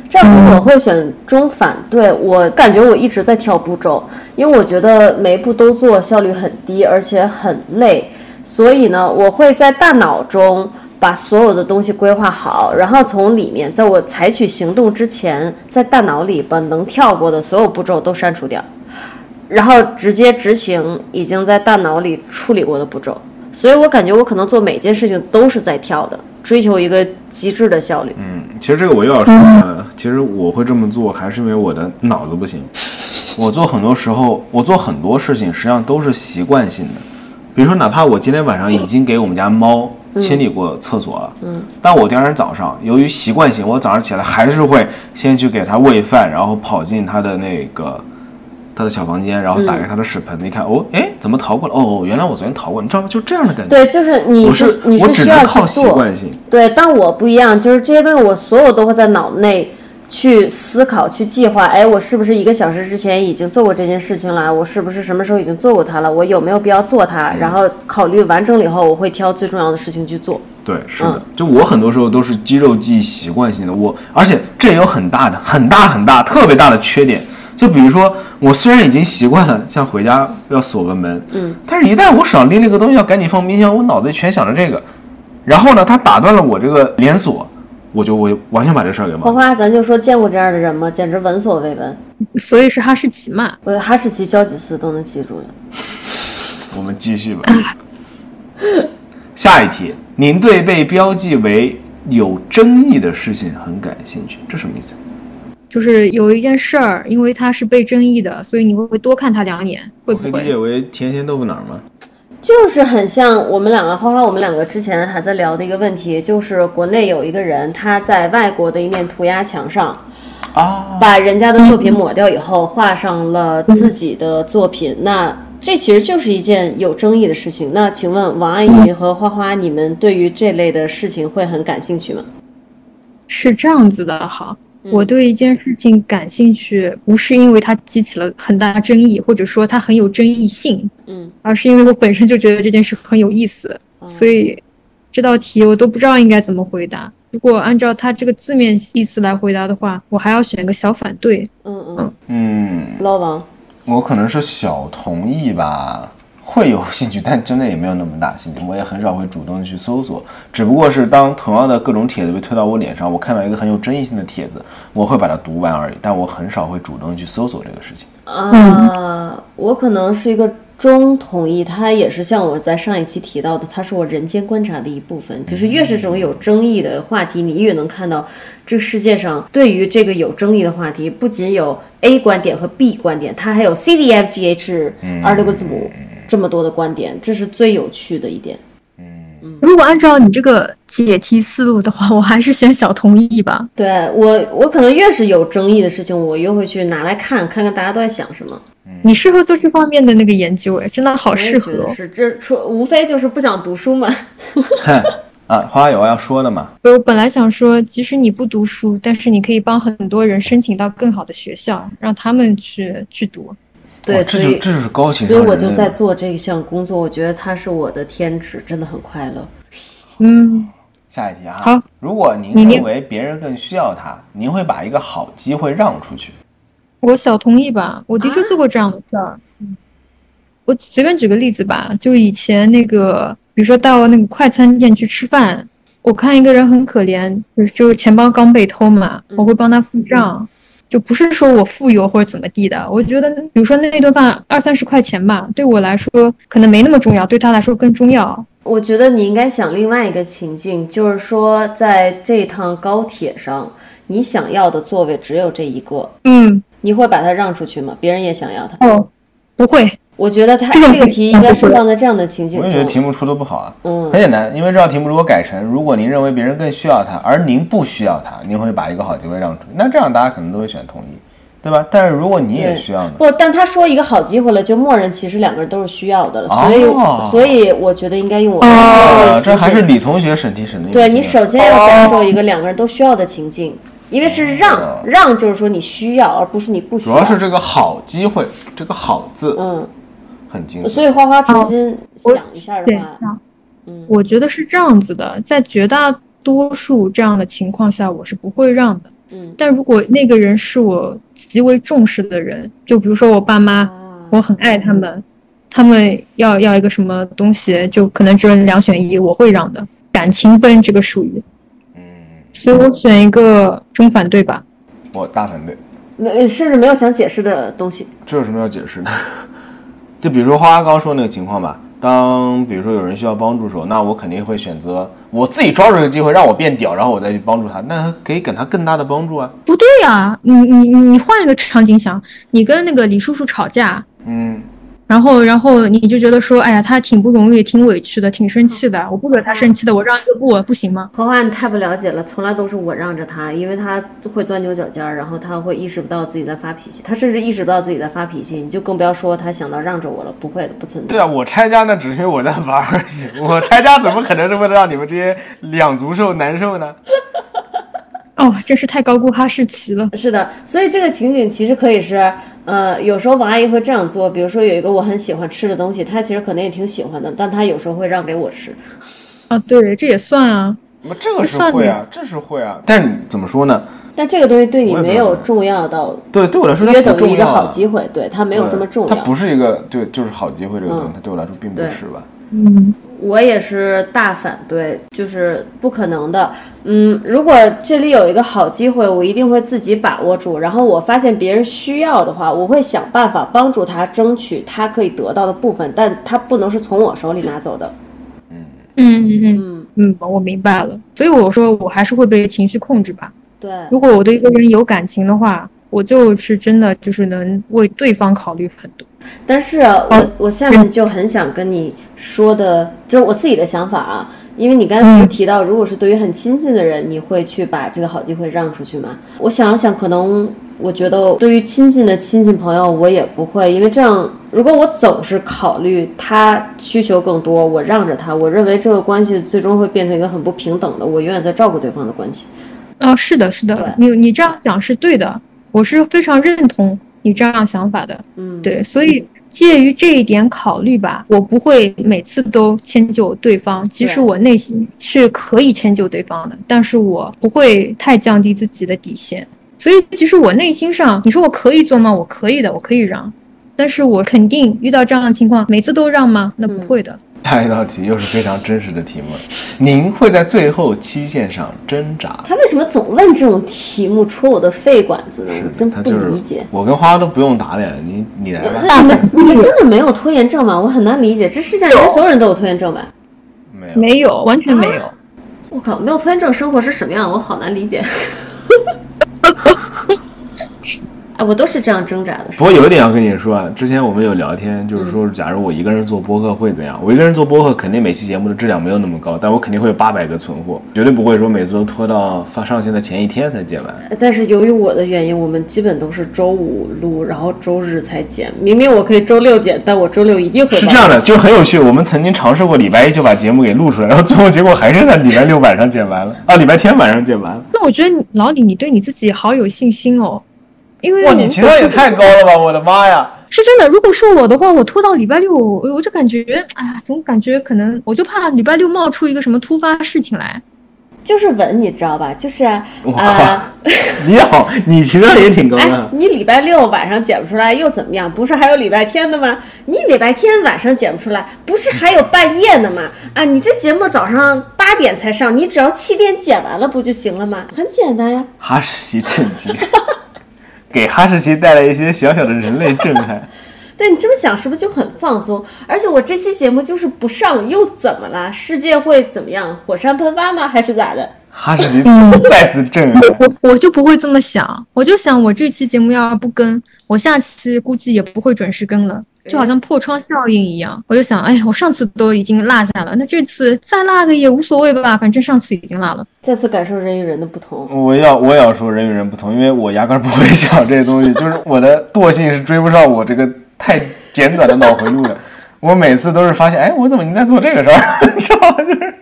这样子我会选中反对，我感觉我一直在跳步骤，因为我觉得每一步都做效率很低，而且很累，所以呢，我会在大脑中把所有的东西规划好，然后从里面，在我采取行动之前，在大脑里把能跳过的所有步骤都删除掉，然后直接执行已经在大脑里处理过的步骤。所以我感觉我可能做每件事情都是在跳的，追求一个极致的效率。嗯，其实这个我又要说了，其实我会这么做，还是因为我的脑子不行。我做很多时候，我做很多事情，实际上都是习惯性的。比如说，哪怕我今天晚上已经给我们家猫清理过厕所了，嗯，但我第二天早上由于习惯性，我早上起来还是会先去给它喂饭，然后跑进它的那个它的小房间，然后打开他的屎盆子，一看，哦，哎，怎么逃过了？哦，原来我昨天逃过，你知道吗？就这样的感觉。对，就是你我是你我只是需要靠习，惯性。对，但我不一样，就是这些东西我所有都会在脑内去思考、去计划。哎，我是不是一个小时之前已经做过这件事情了？我是不是什么时候已经做过它了？我有没有必要做它？然后考虑完整了以后，我会挑最重要的事情去做。对，是的，就我很多时候都是肌肉记忆习惯性的，我而且这也有很大的、很大很大、特别大的缺点。就比如说，我虽然已经习惯了像回家要锁个门，嗯，但是一旦我手上拎了个东西要赶紧放冰箱，我脑子里全想着这个，然后呢，他打断了我这个连锁，我就我完全把这事儿给忘了。花花，咱就说见过这样的人吗？简直闻所未闻。所以是哈士奇嘛。我哈士奇教几次都能记住了。我们继续吧。下一题，您对被标记为有争议的事情很感兴趣，这什么意思？就是有一件事儿，因为它是被争议的，所以你会会多看它两眼，会不会？理解为甜咸豆腐脑儿吗？就是很像我们两个花花，我们两个之前还在聊的一个问题，就是国内有一个人他在外国的一面涂鸦墙上，啊，把人家的作品抹掉以后，画上了自己的作品。那这其实就是一件有争议的事情。那请问王阿姨和花花，你们对于这类的事情会很感兴趣吗？是这样子的哈。嗯。我对一件事情感兴趣，不是因为它激起了很大争议，或者说它很有争议性，嗯，而是因为我本身就觉得这件事很有意思，哦。所以这道题我都不知道应该怎么回答。如果按照它这个字面意思来回答的话，我还要选个小反对。嗯嗯，嗯，老王，我可能是小同意吧，会有兴趣，但真的也没有那么大兴趣。我也很少会主动去搜索，只不过是当同样的各种帖子被推到我脸上，我看到一个很有争议性的帖子，我会把它读完而已，但我很少会主动去搜索这个事情。啊，我可能是一个中同意，它也是像我在上一期提到的，它是我人间观察的一部分。就是越是这种有争议的话题，你越能看到这个世界上对于这个有争议的话题，不仅有 A 观点和 B 观点，它还有 C、D、F、G、H 二六个字母这么多的观点，这是最有趣的一点。嗯如果按照你这个解题思路的话，我还是选小同意吧。对我，我可能越是有争议的事情，我越会去拿来看，看看大家都在想什么。你适合做这方面的那个研究，哎，真的好适合哦。是，这除无非就是不想读书嘛。哼，啊，花花有要说的吗？我本来想说，即使你不读书，但是你可以帮很多人申请到更好的学校，让他们去去读。对，所以这就这就是高情商所以我就在做这项工作，我觉得它是我的天职，真的很快乐。嗯，下一题啊。好，如果您认为别人更需要他，您会把一个好机会让出去。我小同意吧，我的确做过这样的事儿。嗯，我随便举个例子吧，就以前那个，比如说到那个快餐店去吃饭，我看一个人很可怜，就是就是钱包刚被偷嘛，我会帮他付账。就不是说我富有或者怎么地的，我觉得，比如说那顿饭二三十块钱吧，对我来说可能没那么重要，对他来说更重要。我觉得你应该想另外一个情境，就是说在这趟高铁上，你想要的座位只有这一个，嗯，你会把它让出去吗？别人也想要它。哦，不会，我觉得他这个题应该是放在这样的情境我也觉得题。目出的不好啊。嗯很简单，因为这道题目如果改成如果您认为别人更需要他，而您不需要他，您会把一个好机会让出去。那这样大家可能都会选同意，对吧？但是如果你也需要呢？不，但他说一个好机会了，就默认其实两个人都是需要的了，哦所以所以我觉得应该用我刚才说的啊，情这还是。李同学审题审的。对你首先要讲述一个两个人都需要的情境，因为是让让，就是说你需要，而不是你不需要。主要是这个好机会，这个好字嗯，很精所。以花花重新我想一下的对话，嗯我觉得是这样子的，在绝大多数这样的情况下，我是不会让的。嗯但如果那个人是我极为重视的人，就比如说我爸妈，啊我很爱他们，他们要要一个什么东西，就可能只有两选一，我会让的。感情分这个属于，嗯，所以我选一个中反对吧。我大反对，没甚至没有想解释的东西。这有什么要解释的？就比如说花花刚刚说那个情况吧，当比如说有人需要帮助的时候，那我肯定会选择我自己抓住这个机会，让我变屌，然后我再去帮助他，那可以给他更大的帮助啊。不对呀、你你你换一个场景想，你跟那个李叔叔吵架，嗯，然后然后你就觉得说，哎呀，他挺不容易，挺委屈的，挺生气的，我不惹他生气的，我让一个步，不行吗？荷花，你太不了解了，从来都是我让着他，因为他会钻牛角尖儿，然后他会意识不到自己在发脾气，他甚至意识不到自己在发脾气，你就更不要说他想到让着我了，不会的，不存在。对啊，我拆家那只是因为我在玩而已，我拆家怎么可能是为了让你们这些两足兽难受呢？哦，真是太高估哈士奇了。是的，所以这个情景其实可以是，呃，有时候王阿姨会这样做，比如说有一个我很喜欢吃的东西，她其实可能也挺喜欢的，但她有时候会让给我吃。啊，对，这也算啊。那这个是会啊，这是会啊，但是怎么说呢？但这个东西对你没有重要到对，对我来说它约不重要等于一个好啊机会，对它没有这么重要。它不是一个对，就是好机会这个东西，嗯它对我来说并不是吧？嗯，我也是大反对，就是不可能的。嗯，如果这里有一个好机会，我一定会自己把握住。然后我发现别人需要的话，我会想办法帮助他争取他可以得到的部分，但他不能是从我手里拿走的。嗯嗯嗯嗯，我明白了。所以我说，我还是会被情绪控制吧。对，如果我对一个人有感情的话，我就是真的就是能为对方考虑很多。但是我我下面就很想跟你说的，就是我自己的想法啊。因为你刚才不是提到，如果是对于很亲近的人，你会去把这个好机会让出去吗？我想了想，可能我觉得对于亲近的亲戚朋友，我也不会，因为这样，如果我总是考虑他需求更多，我让着他，我认为这个关系最终会变成一个很不平等的，我永远在照顾对方的关系。啊，是的，是的，你你这样想是对的，我是非常认同你这样想法的。嗯，对，所以介于这一点考虑吧，我不会每次都迁就对方，其实我内心是可以迁就对方的，但是我不会太降低自己的底线。所以，其实我内心上，你说我可以做吗？我可以的，我可以让，但是我肯定遇到这样的情况，每次都让吗？那不会的。下一道题又是非常真实的题目，您会在最后期限上挣扎？他为什么总问这种题目，戳我的肺管子呢？我真不他就是理解。我跟花花都不用打脸，你你来吧。你们你们真的没有拖延症吗？我很难理解，这世界上应该所有人都有拖延症吧？没有，没有，完全没有。我靠，没有拖延症生活是什么样？我好难理解。哎，我都是这样挣扎的。不过有一点要跟你说啊，之前我们有聊天，就是说，假如我一个人做播客会怎样？我一个人做播客，肯定每期节目的质量没有那么高，但我肯定会有八百个存货，绝对不会说每次都拖到发上线的前一天才剪完。但是由于我的原因，我们基本都是周五录，然后周日才剪。明明我可以周六剪，但我周六一定会是这样的，就很有趣。我们曾经尝试过礼拜一就把节目给录出来，然后最后结果还是在礼拜六晚上剪完了，啊，礼拜天晚上剪完了。那我觉得老李，你对你自己好有信心哦，因为哇，你情商也太高了吧！我的妈呀！是真的。如果是我的话，我拖到礼拜六，我我就感觉，哎呀，总感觉可能，我就怕礼拜六冒出一个什么突发事情来。就是稳，你知道吧？就是啊呃，你好，你情商也挺高哎的，。你礼拜六晚上剪不出来又怎么样？不是还有礼拜天的吗？你礼拜天晚上剪不出来，不是还有半夜的吗？啊，你这节目早上八点才上，你只要七点剪完了不就行了吗？很简单呀。哈士奇震惊，给哈士奇带来一些小小的人类震撼。对你这么想，是不是就很放松？而且我这期节目就是不上又怎么了？世界会怎么样？火山喷发吗？还是咋的？哈士奇再次震撼。我我就不会这么想，我就想我这期节目要是不更，我下期估计也不会准时更了，就好像破窗效应一样。我就想，哎呀，我上次都已经落下了，那这次再落个也无所谓吧，反正上次已经落了。再次感受人与人的不同。我要我也要说人与人不同，因为我压根儿不会想这些东西，就是我的惰性是追不上我这个太简短的脑回路的。我每次都是发现，哎，我怎么已经在做这个事儿？你知道吗？就是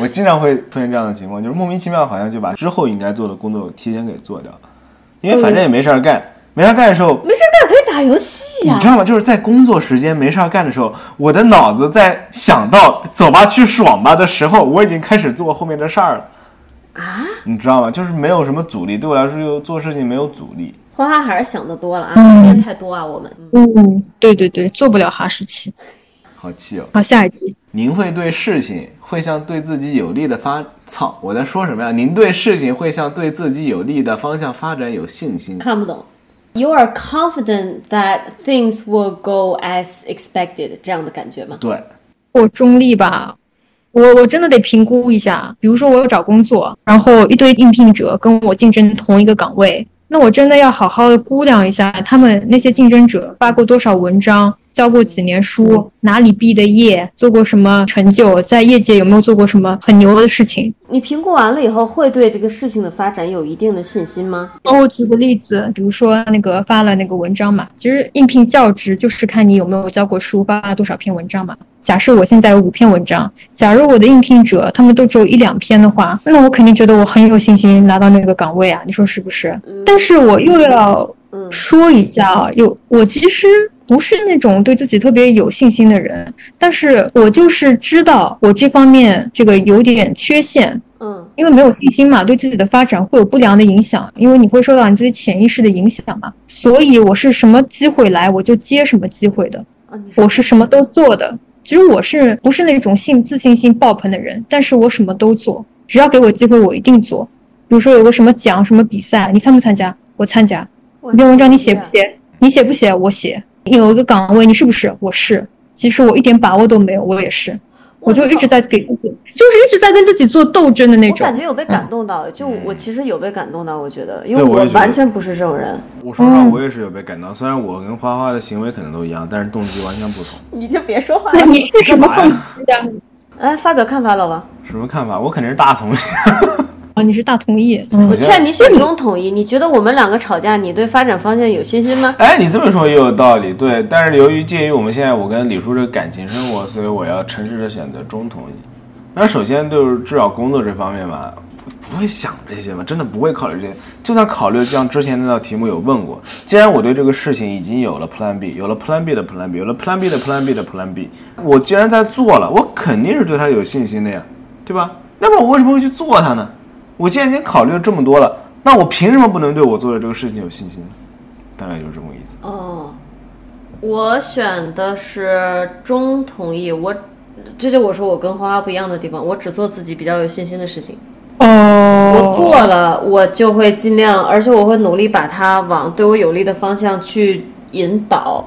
我经常会出现这样的情况，就是莫名其妙好像就把之后应该做的工作提前给做掉，因为反正也没事儿干，没事儿干的时候，没事干可以打游戏呀、你知道吗？就是在工作时间没事儿干的时候，我的脑子在想到走吧去爽吧的时候，我已经开始做后面的事儿了。啊！你知道吗？就是没有什么阻力，对我来说就做事情没有阻力。花花还是想的多了啊，改变太多啊，我们。嗯，对对对，做不了哈士奇。好气哦！好，下一题。您会对事情会向对自己有利的发操，我在说什么呀？您对事情会向对自己有利的方向发展有信心。看不懂。You are confident that things will go as expected，这样的感觉吗？对，我中立吧，我我真的得评估一下。比如说我要找工作，然后一堆应聘者跟我竞争同一个岗位，那我真的要好好的估量一下他们那些竞争者发过多少文章。教过几年书，哪里毕的业，做过什么成就，在业界有没有做过什么很牛的事情？你评估完了以后，会对这个事情的发展有一定的信心吗？哦，我举个例子，比如说那个发了那个文章嘛，其实应聘教职就是看你有没有教过书，发了多少篇文章嘛。假设我现在有五篇文章，假如我的应聘者他们都只有一两篇的话，那我肯定觉得我很有信心拿到那个岗位啊，你说是不是？但是我又要说一下啊，有我其实不是那种对自己特别有信心的人，但是我就是知道我这方面这个有点缺陷，嗯，因为没有信心嘛，对自己的发展会有不良的影响，因为你会受到你自己潜意识的影响嘛。所以我是什么机会来我就接什么机会的，我是什么都做的。其实我是不是那种信自信心爆棚的人，但是我什么都做，只要给我机会我一定做。比如说有个什么奖什么比赛，你参不参加？我参加。我一篇文章你写不写？你写不写？我写。有一个岗位你是不是？我是。其实我一点把握都没有，我也是。我就一直在给自己，就是一直在跟自己做斗争的那种我种。感觉有被感动到，就我其实有被感动到，我觉得，因为我完全不是这种人。我说实话，我也是有被感动。虽然我跟花花的行为可能都一样，但是动机完全不同。你就别说话了你是什么动机呀？来发表看法，老王。什么看法？我肯定是大同意。啊，你是大同意。嗯我劝你选中统一。你觉得我们两个吵架，你对发展方向有信心吗？哎，你这么说也有道理，对。但是由于介于我们现在我跟李叔这个感情生活，所以我要诚实的选择中统一。那首先就是至少工作这方面吧，不不会想这些嘛，真的不会考虑这些。就算考虑，像之前那道题目有问过，既然我对这个事情已经有了 Plan B，有了 Plan B 的 Plan B，有了 Plan B 的 Plan B 的 Plan B，我既然在做了，我肯定是对他有信心的呀，对吧？那么我为什么会去做它呢？我既然已经考虑了这么多了，那我凭什么不能对我做的这个事情有信心呢？大概就是这么个意思。哦，我选的是中同意。我这就我说我跟花花不一样的地方，我只做自己比较有信心的事情。哦，我做了，我就会尽量，而且我会努力把它往对我有利的方向去引导。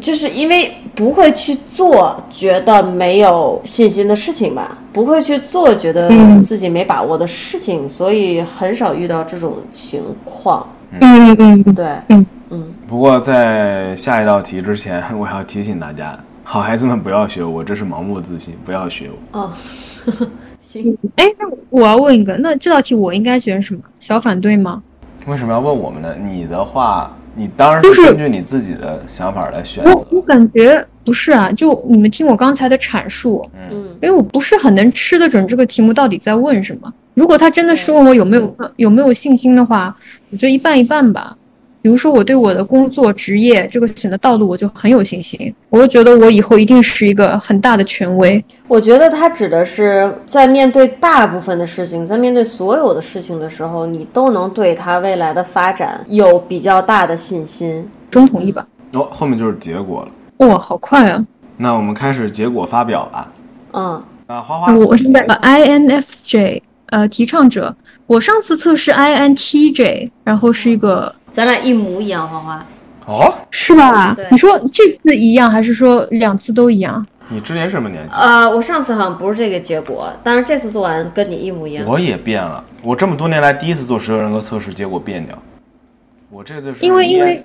就是因为不会去做觉得没有信心的事情吧，不会去做觉得自己没把握的事情，所以很少遇到这种情况。嗯嗯嗯，对，嗯嗯，不过在下一道题之前，我要提醒大家，好孩子们不要学我，这是盲目自信，不要学我。哦，行，哎，那我要问一个，那这道题我应该选什么？小反对吗？为什么要问我们呢？你的话，你当然就是是根据你自己的想法来选我择。我感觉不是啊，就你们听我刚才的阐述，嗯因为我不是很能吃得准这个题目到底在问什么。如果他真的是问我有没有有没有信心的话，我觉得一半一半吧。比如说我对我的工作职业这个选择道路我就很有信心，我就觉得我以后一定是一个很大的权威。我觉得他指的是在面对大部分的事情，在面对所有的事情的时候，你都能对他未来的发展有比较大的信心。中同意吧？哦，后面就是结果了。哇，好快啊！那我们开始结果发表吧。嗯，啊，花花，我是 INFJ，呃，提倡者。我上次测试 INTJ，然后是一个，咱俩一模一样，花花。哦，是吧？你说这次一样，还是说两次都一样？你之前什么年纪？呃，我上次好像不是这个结果，但是这次做完跟你一模一样。我也变了，我这么多年来第一次做十六人格测试，结果变掉。我这次是 E 因为因为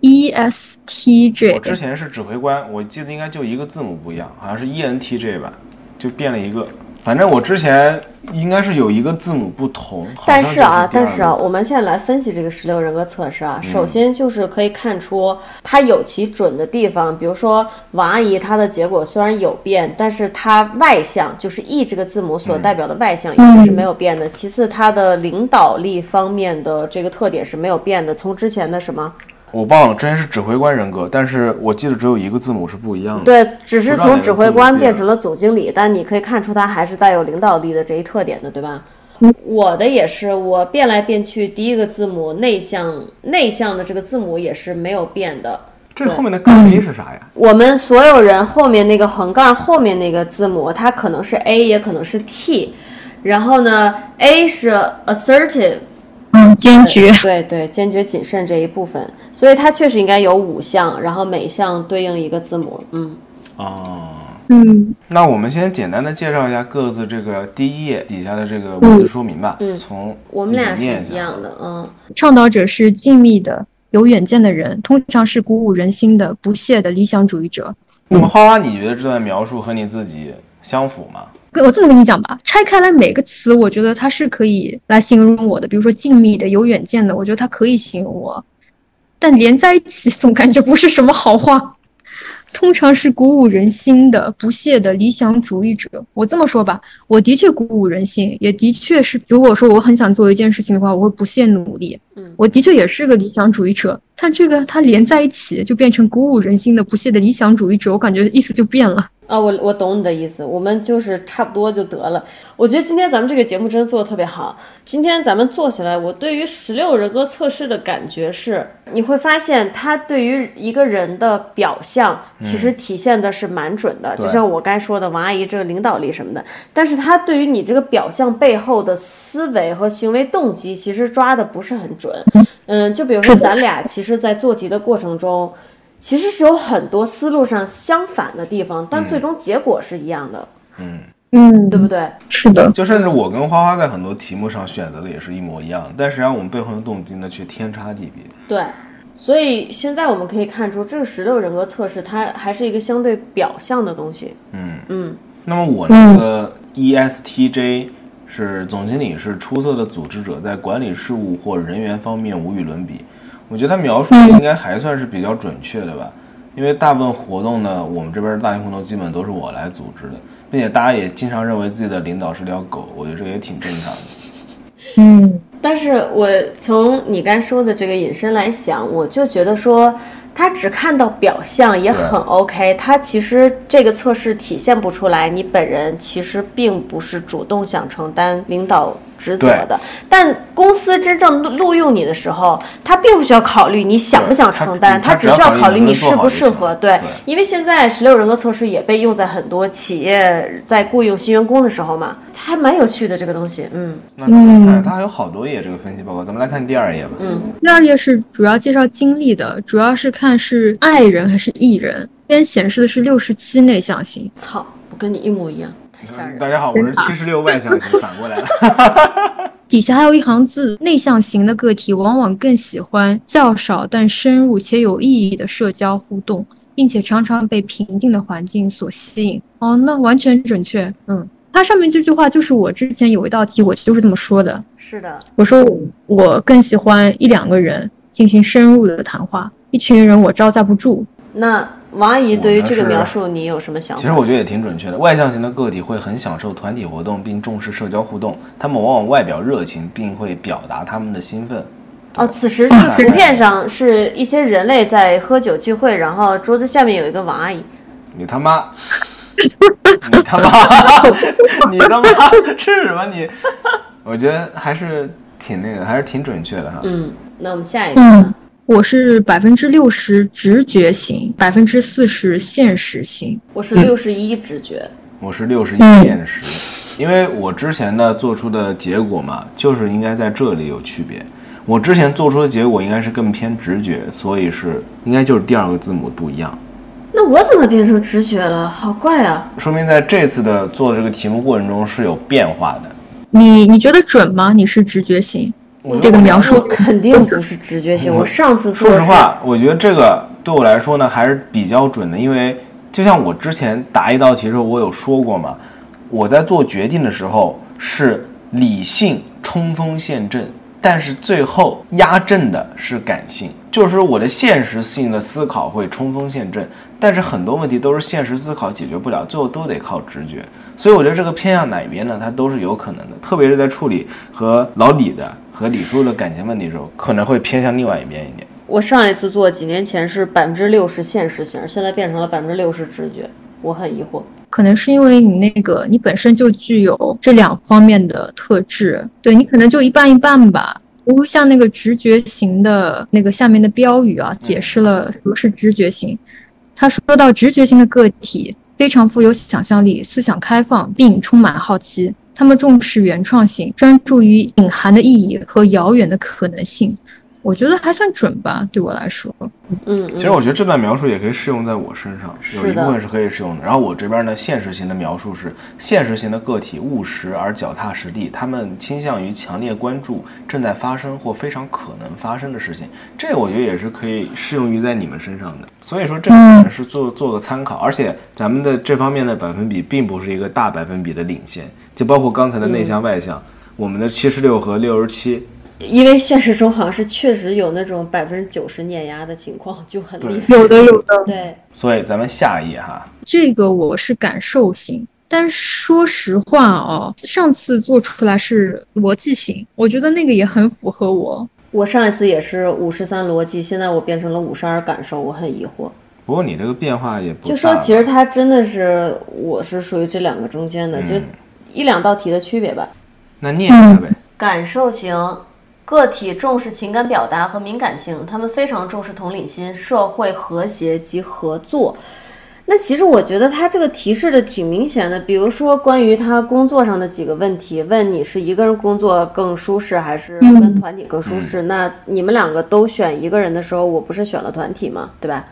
ESTJ，ESTJ，我之前是指挥官，我记得应该就一个字母不一样，好像是 ENTJ 吧，就变了一个。反正我之前应该是有一个字母不同，但是啊，但是啊，我们现在来分析这个十六人格测试嗯。啊，首先就是可以看出它有其准的地方，比如说王阿姨她的结果虽然有变，但是她外向就是 E 这个字母所代表的外向一直是没有变的。其次，她的领导力方面的这个特点是没有变的，从之前的什么我忘了，之前是指挥官人格，但是我记得只有一个字母是不一样的。对，只是从指挥官变成了总经理，但你可以看出他还是带有领导力的这一特点的，对吧？我的也是，我变来变去，第一个字母内向，内向的这个字母也是没有变的。这后面的杠 A 是啥呀？我们所有人后面那个横杠后面那个字母，它可能是 A，也可能是 T。然后呢，A 是 assertive，嗯，坚决。对对，坚决谨慎这一部分，所以它确实应该有五项，然后每项对应一个字母。嗯，哦，嗯，那我们先简单的介绍一下各自这个第一页底下的这个文字说明吧。嗯，从我们俩是一样的，嗯。倡导者是静谧的、有远见的人，通常是鼓舞人心的、不懈的理想主义者。那么花花，你觉得这段描述和你自己相符吗？跟我这么跟你讲吧，拆开来每个词，我觉得它是可以来形容我的。比如说静谧的、有远见的，我觉得它可以形容我，但连在一起 总感觉不是什么好话。通常是鼓舞人心的、不懈的理想主义者。我这么说吧，我的确鼓舞人心，也的确是，如果说我很想做一件事情的话，我会不懈努力。嗯，我的确也是个理想主义者，但这个它连在一起就变成鼓舞人心的、不懈的理想主义者，我感觉意思就变了。啊，我我懂你的意思，我们就是差不多就得了。我觉得今天咱们这个节目真的做的特别好。今天咱们做起来，我对于十六人格测试的感觉是，你会发现它对于一个人的表象其实体现的是蛮准的，就像我该说的王阿姨这个领导力什么的。但是它对于你这个表象背后的思维和行为动机，其实抓的不是很准。嗯，就比如说咱俩其实，在做题的过程中。其实是有很多思路上相反的地方，但最终结果是一样的，嗯嗯，对不对？是的，就甚至我跟花花在很多题目上选择的也是一模一样，但实际上我们背后的动机呢却天差地别。对，所以现在我们可以看出，这个十六人格测试它还是一个相对表象的东西。嗯嗯，那么我那个 ESTJ 是总经理，是出色的组织者，在管理事务或人员方面无与伦比。我觉得他描述的应该还算是比较准确的吧，因为大部分活动呢，我们这边的大型活动基本都是我来组织的，并且大家也经常认为自己的领导是条狗，我觉得这个也挺正常的。嗯，但是我从你刚说的这个引申来想，我就觉得说，他只看到表象也很 OK，他其实这个测试体现不出来你本人其实并不是主动想承担领导职责的。但公司真正录录用你的时候，他并不需要考虑你想不想承担，他只需要考虑你适不适合。对，因为现在十六人格测试也被用在很多企业在雇佣新员工的时候嘛，还蛮有趣的这个东西。嗯，那咱们看，它还有好多页这个分析报告，咱们来看第二页吧。嗯，第二页是主要介绍经历的，主要是看是爱人还是艺人。这边显示的是六十七内向型。操，我跟你一模一样，大家好，我是七十六外向型，反过来了。底下还有一行字：内向型的个体往往更喜欢较少但深入且有意义的社交互动，并且常常被平静的环境所吸引。哦，那完全准确。嗯，它上面这句话就是我之前有一道题，我就是这么说的。是的，我说我更喜欢一两个人进行深入的谈话，一群人我招架不住。那王阿姨对于这个描述你有什么想法？其实我觉得也挺准确的。外向型的个体会很享受团体活动，并重视社交互动。他们往往外表热情，并会表达他们的兴奋。哦，此时这个图片上是一些人类在喝酒聚会，然后桌子下面有一个王阿姨。你他妈，你他妈，你他妈是什么你？我觉得还是挺那个，还是挺准确的哈。嗯，那我们下一个嗯呢？，我是百分之六十直觉型，百分之四十现实型。我是六十一直觉。我是六十一嗯现实，因为我之前的做出的结果嘛，就是应该在这里有区别。我之前做出的结果应该是更偏直觉，所以是应该就是第二个字母不一样，那我怎么变成直觉了？好怪啊！说明在这次的做这个题目过程中是有变化的。你你觉得准吗？你是直觉型？这个描述肯定不是直觉性。我上次说实话，我觉得这个对我来说呢还是比较准的，因为就像我之前答一道题的时候，我有说过嘛，我在做决定的时候是理性冲锋陷阵，但是最后压阵的是感性，就是说我的现实性的思考会冲锋陷阵，但是很多问题都是现实思考解决不了，最后都得靠直觉。所以我觉得这个偏向哪一边呢？它都是有可能的，特别是在处理和老李的和李叔的感情问题的时候，可能会偏向另外一边一点。我上一次做几年前是百分之六十现实型，现在变成了百分之六十直觉，我很疑惑。可能是因为你那个你本身就具有这两方面的特质，对你可能就一半一半吧。比如像那个直觉型的那个下面的标语啊，解释了什么是直觉型。他说到直觉型的个体非常富有想象力，思想开放，并充满好奇。他们重视原创性，专注于隐含的意义和遥远的可能性。我觉得还算准吧，对我来说。嗯，其实我觉得这段描述也可以适用在我身上，有一部分是可以适用的。然后我这边呢，现实型的描述是现实型的个体务实而脚踏实地，他们倾向于强烈关注正在发生或非常可能发生的事情。这个我觉得也是可以适用于在你们身上的。所以说这个可能是做做个参考，而且咱们的这方面的百分比并不是一个大百分比的领先，就包括刚才的内向外向，我们的七十六和六十七。因为现实中好像是确实有那种百分之九十碾压的情况，就很厉害。有的，有的。对，所以咱们下一页哈，这个我是感受型，但说实话哦，上次做出来是逻辑型，我觉得那个也很符合我。我上一次也是五十三逻辑，现在我变成了五十二感受，我很疑惑。不过你这个变化也不就说其实它真的是我是属于这两个中间的，就一两道题的区别吧。那念一下呗。感受型个体重视情感表达和敏感性，他们非常重视同理心、社会和谐及合作。那其实我觉得他这个提示的挺明显的，比如说关于他工作上的几个问题，问你是一个人工作更舒适还是跟团体更舒适？那你们两个都选一个人的时候，我不是选了团体吗？对吧？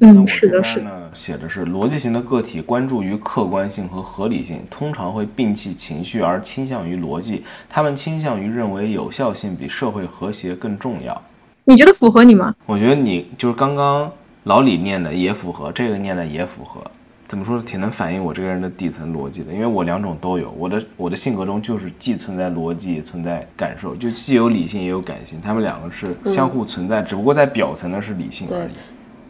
嗯，我是的，是的。呢写的是逻辑型的个体关注于客观性和合理性，通常会摒弃情绪而倾向于逻辑。他们倾向于认为有效性比社会和谐更重要。你觉得符合你吗？我觉得你就是刚刚老李念的也符合，这个念的也符合。怎么说？挺能反映我这个人的底层逻辑的，因为我两种都有。我的我的性格中就是既存在逻辑，也存在感受，就既有理性也有感性，他们两个是相互存在，只不过在表层的是理性而已。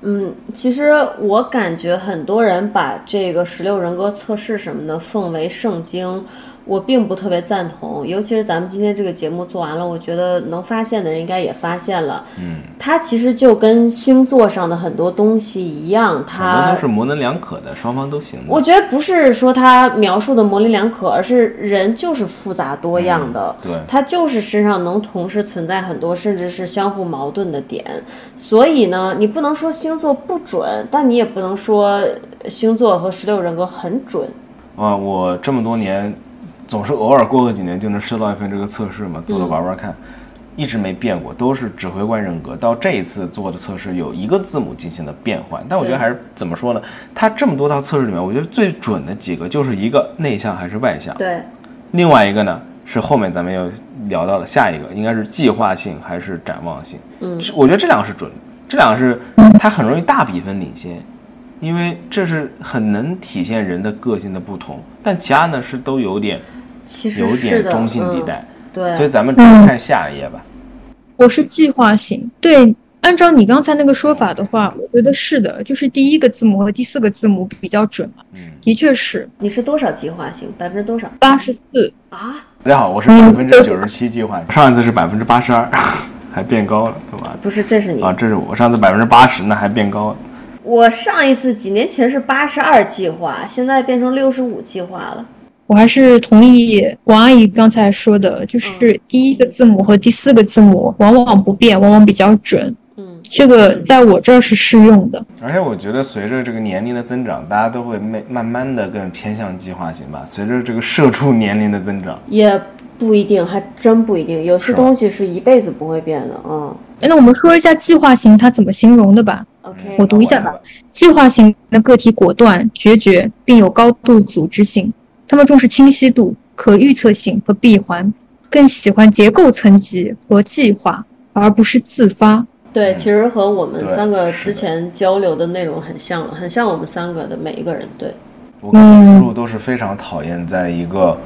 嗯，其实我感觉很多人把这个十六人格测试什么的奉为圣经，我并不特别赞同。尤其是咱们今天这个节目做完了，我觉得能发现的人应该也发现了，嗯，它其实就跟星座上的很多东西一样，它都是模棱两可的，双方都行。我觉得不是说它描述的模棱两可，而是人就是复杂多样的，对他就是身上能同时存在很多甚至是相互矛盾的点。所以呢，你不能说星座不准，但你也不能说星座和十六人格很准。啊，我这么多年，总是偶尔过个几年就能收到一份这个测试嘛，做了玩玩看，一直没变过，都是指挥官人格。到这一次做的测试有一个字母进行了变换，但我觉得还是怎么说呢？它这么多套测试里面，我觉得最准的几个就是一个内向还是外向，对，另外一个呢是后面咱们要聊到的下一个，应该是计划性还是展望性。嗯，我觉得这两个是准的，这两个是它很容易大比分领先，因为这是很能体现人的个性的不同。但其他呢是都有点其实有是的，点中性地嗯、带，对，所以咱们直接看下一页吧。我是计划型。对，按照你刚才那个说法的话，我觉得是的，就是第一个字母和第四个字母比较准嘛。嗯，的确是你是多少计划型？百分之多少八十四。啊？大家好，我是百分之九十七计划，上一次是百分之八十二，还变高了，对吧！不是，这是你。啊，这是我上次百分之八十，那还变高了。我上一次几年前是八十二计划，现在变成六十五计划了。我还是同意王阿姨刚才说的，就是第一个字母和第四个字母往往不变，往往比较准。嗯，这个在我这儿是适用的。而且我觉得随着这个年龄的增长，大家都会慢慢慢的更偏向计划型吧。随着这个社畜年龄的增长，也不一定，还真不一定。有些东西是一辈子不会变的。嗯哎那我们说一下计划型它怎么形容的吧。，OK，我读一下吧。计划型的个体果断、决绝，并有高度组织性。他们重视清晰度、可预测性和闭环，更喜欢结构层级和计划，而不是自发。对，其实和我们三个之前交流的内容很像了，很像我们三个的每一个人。对，我跟李叔都是非常讨厌在一个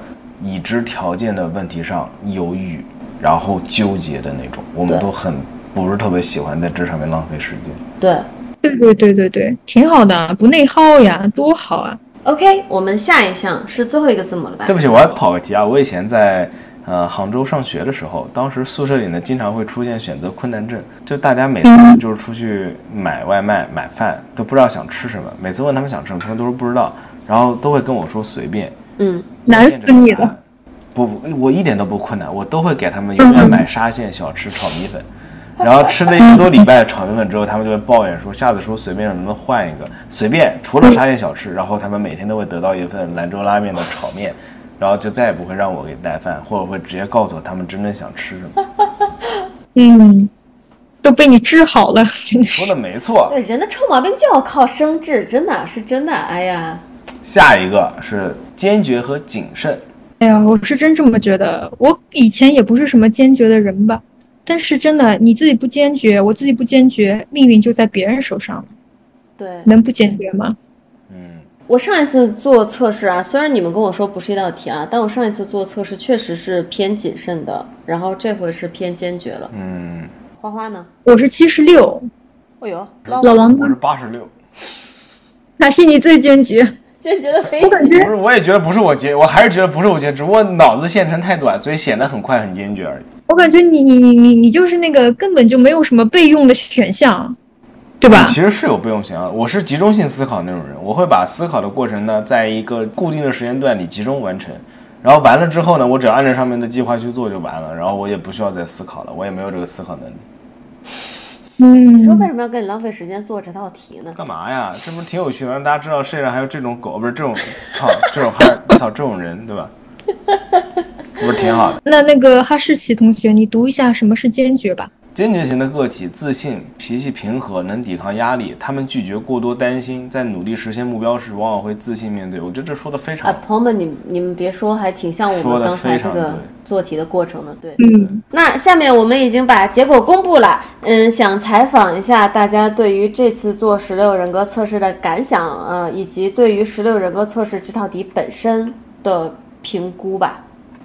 已知条件的问题上犹豫，然后纠结的那种。我们都很不是特别喜欢在这上面浪费时间。对对对对对对，挺好的啊，不内耗呀，多好啊！，OK，我们下一项是最后一个字母了吧？对不起，我要跑个题啊！我以前在呃杭州上学的时候，当时宿舍里呢经常会出现选择困难症，就大家每次就是出去买外卖、买饭都不知道想吃什么，每次问他们想吃什么，他们都说不知道，然后都会跟我说随便。嗯，难死你了。不，不我一点都不困难，我都会给他们永远买沙县小吃炒米粉。然后吃了一个多礼拜炒米粉之后，他们就会抱怨说，下次说随便能不能换一个随便，除了沙县小吃，然后他们每天都会得到一份兰州拉面的炒面，然后就再也不会让我给带饭，或者会直接告诉我他们真正想吃什么。嗯，都被你治好了，说的没错，对，人的臭毛病就要靠生治，真的是真的。哎呀，下一个是坚决和谨慎。哎呀，我是真这么觉得。我以前也不是什么坚决的人吧，但是真的，你自己不坚决，我自己不坚决，命运就在别人手上了，对能不坚决吗？嗯，我上一次做测试啊，虽然你们跟我说不是一道题啊，但我上一次做测试确实是偏谨慎的，然后这回是偏坚决了。嗯，花花呢？我是七十六，哎呦，老老王我是呢？八十六。还是你最坚决？坚决的飞起。不是，我也觉得不是我坚，我还是觉得不是我坚，只不过脑子线程太短，所以显得很快很坚决而已。我感觉你你你你你就是那个根本就没有什么备用的选项，对吧？其实是有备用选项，我是集中性思考那种人，我会把思考的过程呢，在一个固定的时间段里集中完成，然后完了之后呢，我只要按照上面的计划去做就完了，然后我也不需要再思考了，我也没有这个思考能力。嗯，你说为什么要跟你浪费时间做这道题呢？干嘛呀？这不是挺有趣的，让大家知道世界上还有这种狗，不是这种，操，这种还操这种人，对吧？不是挺好的。那那个哈士奇同学，你读一下什么是坚决吧。坚决型的个体自信、脾气平和，能抵抗压力。他们拒绝过多担心，在努力实现目标时，往往会自信面对。我觉得这说的非常啊，朋友们，你你们别说，还挺像我们刚才这个做题的过程的。对，嗯，那下面我们已经把结果公布了，嗯，想采访一下大家对于这次做十六人格测试的感想，呃，以及对于十六人格测试这套题本身的评估吧。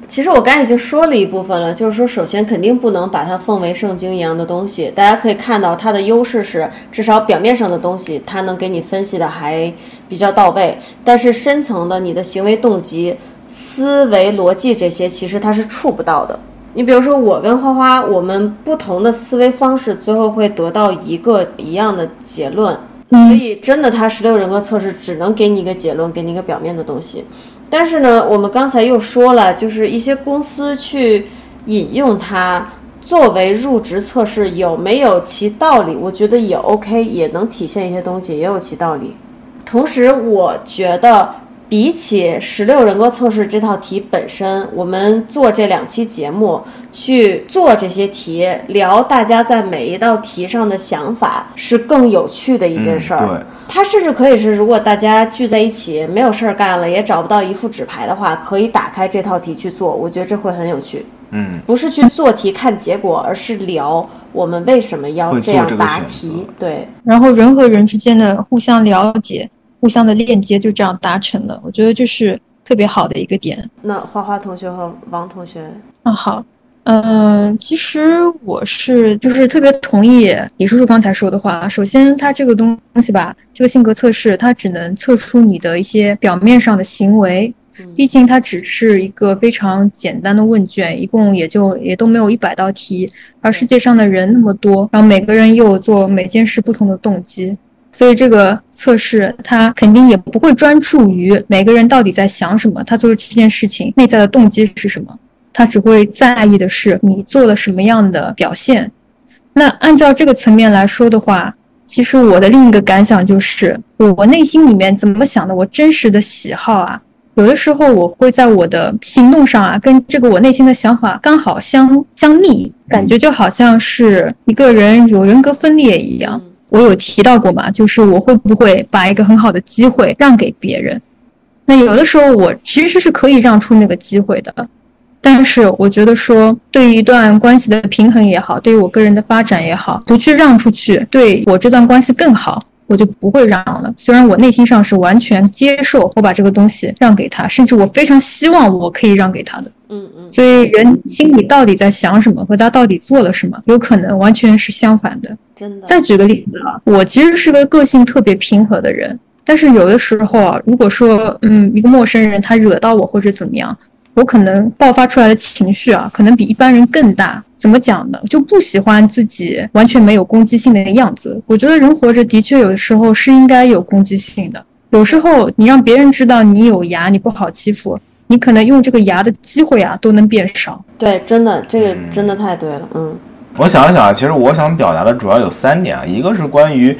其实我刚才已经说了一部分了，就是说，首先肯定不能把它奉为圣经一样的东西。大家可以看到，它的优势是至少表面上的东西，它能给你分析的还比较到位，但是深层的你的行为动机、思维逻辑这些，其实它是触不到的。你比如说，我跟花花，我们不同的思维方式，最后会得到一个一样的结论。所以，真的，它十六人格测试只能给你一个结论，给你一个表面的东西。但是呢，我们刚才又说了，就是一些公司去引用它作为入职测试有没有其道理？我觉得也 OK，也能体现一些东西，也有其道理。同时，我觉得比起十六人格测试这套题本身，我们做这两期节目去做这些题，聊大家在每一道题上的想法，是更有趣的一件事儿。嗯对它甚至可以是，如果大家聚在一起没有事儿干了，也找不到一副纸牌的话，可以打开这套题去做。我觉得这会很有趣。嗯，不是去做题看结果，而是聊我们为什么要这样答题。对，然后人和人之间的互相了解、互相的链接就这样达成了，我觉得这是特别好的一个点。那花花同学和王同学，啊，好，嗯、其实我是就是特别同意李叔叔刚才说的话。首先，他这个东西吧，这个性格测试，它只能测出你的一些表面上的行为，毕竟它只是一个非常简单的问卷，一共也就也都没有一百道题，而世界上的人那么多，然后每个人又有做每件事不同的动机，所以这个测试它肯定也不会专注于每个人到底在想什么，他做这件事情内在的动机是什么，他只会在意的是你做了什么样的表现。那按照这个层面来说的话，其实我的另一个感想就是，我内心里面怎么想的，我真实的喜好啊。有的时候我会在我的行动上啊，跟这个我内心的想法刚好相相逆，感觉就好像是一个人有人格分裂一样。我有提到过嘛，就是我会不会把一个很好的机会让给别人？那有的时候我其实是可以让出那个机会的，但是我觉得说，对于一段关系的平衡也好，对于我个人的发展也好，不去让出去，对我这段关系更好。我就不会让了。虽然我内心上是完全接受我把这个东西让给他，甚至我非常希望我可以让给他的。嗯嗯。所以人心里到底在想什么，和他到底做了什么，有可能完全是相反的。真的。再举个例子啊，我其实是个个性特别平和的人，但是有的时候啊，如果说嗯一个陌生人他惹到我或者怎么样，我可能爆发出来的情绪啊，可能比一般人更大。怎么讲呢？就不喜欢自己完全没有攻击性的样子。我觉得人活着的确有的时候是应该有攻击性的。有时候你让别人知道你有牙，你不好欺负，你可能用这个牙的机会啊都能变少。对，真的，这个真的太对了。嗯，我想了想啊，其实我想表达的主要有三点啊，一个是关于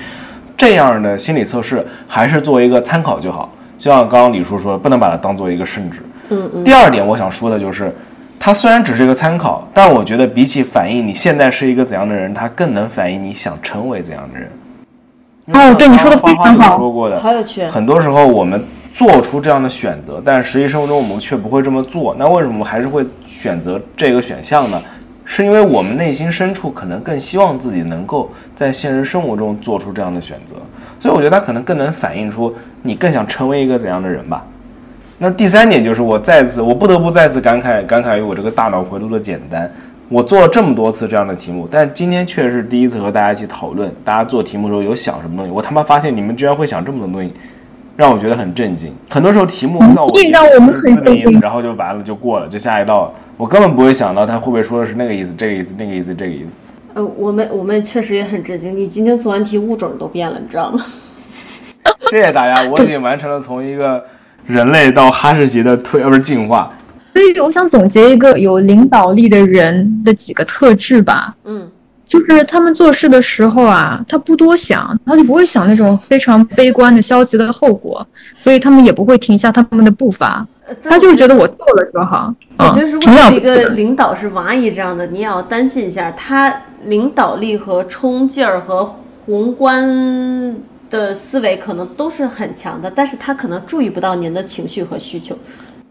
这样的心理测试，还是作为一个参考就好，就像刚刚李叔说的，不能把它当做一个圣旨。嗯嗯。第二点，我想说的就是。它虽然只是一个参考，但我觉得比起反映你现在是一个怎样的人，它更能反映你想成为怎样的人。哦，对你说的非常好。说过的，好有趣。很多时候我们做出这样的选择，但实际生活中我们却不会这么做。那为什么还是会选择这个选项呢？是因为我们内心深处可能更希望自己能够在现实生活中做出这样的选择。所以我觉得它可能更能反映出你更想成为一个怎样的人吧。那第三点就是我再次，我不得不再次感慨感慨于我这个大脑回路的简单。我做了这么多次这样的题目，但今天确实是第一次和大家一起讨论。大家做题目的时候有想什么东西？我他妈发现你们居然会想这么多东西，让我觉得很震惊。很多时候题目让我让我们很震惊，然后就完了就过了，就下一道。我根本不会想到他会不会说的是那个意思、这个意思、那个意思、这个意思。呃，我们我们确实也很震惊。你今天做完题物种都变了，你知道吗？谢谢大家，我已经完成了从一个。人类到哈士奇的推，而不是进化。所以我想总结一个有领导力的人的几个特质吧。嗯，就是他们做事的时候啊，他不多想，他就不会想那种非常悲观的、消极的后果，所以他们也不会停下他们的步伐。他就是觉得我做了就好。我觉得如果一个领导是王阿姨这样的，你也要担心一下，他领导力和冲劲儿和宏观。的思维可能都是很强的，但是他可能注意不到您的情绪和需求。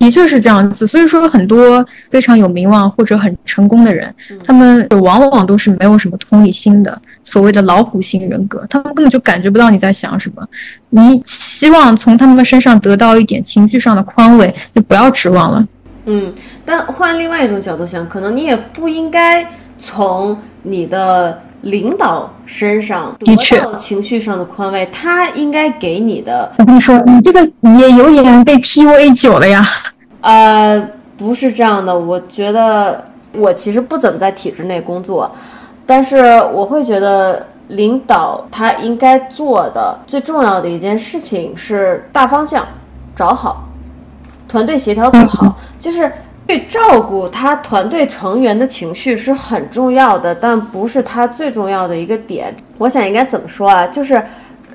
的确是这样子，所以说很多非常有名望或者很成功的人，他们往往都是没有什么同理心的，所谓的老虎型人格，他们根本就感觉不到你在想什么。你希望从他们身上得到一点情绪上的宽慰，就不要指望了。嗯，但换另外一种角度想，可能你也不应该从你的。领导身上的确情绪上的宽慰，他应该给你的。我跟你说，你这个也有点被 PUA 久了呀。呃，不是这样的，我觉得我其实不怎么在体制内工作，但是我会觉得领导他应该做的最重要的一件事情是大方向找好，团队协调做好，就是。去照顾他团队成员的情绪是很重要的，但不是他最重要的一个点。我想应该怎么说啊？就是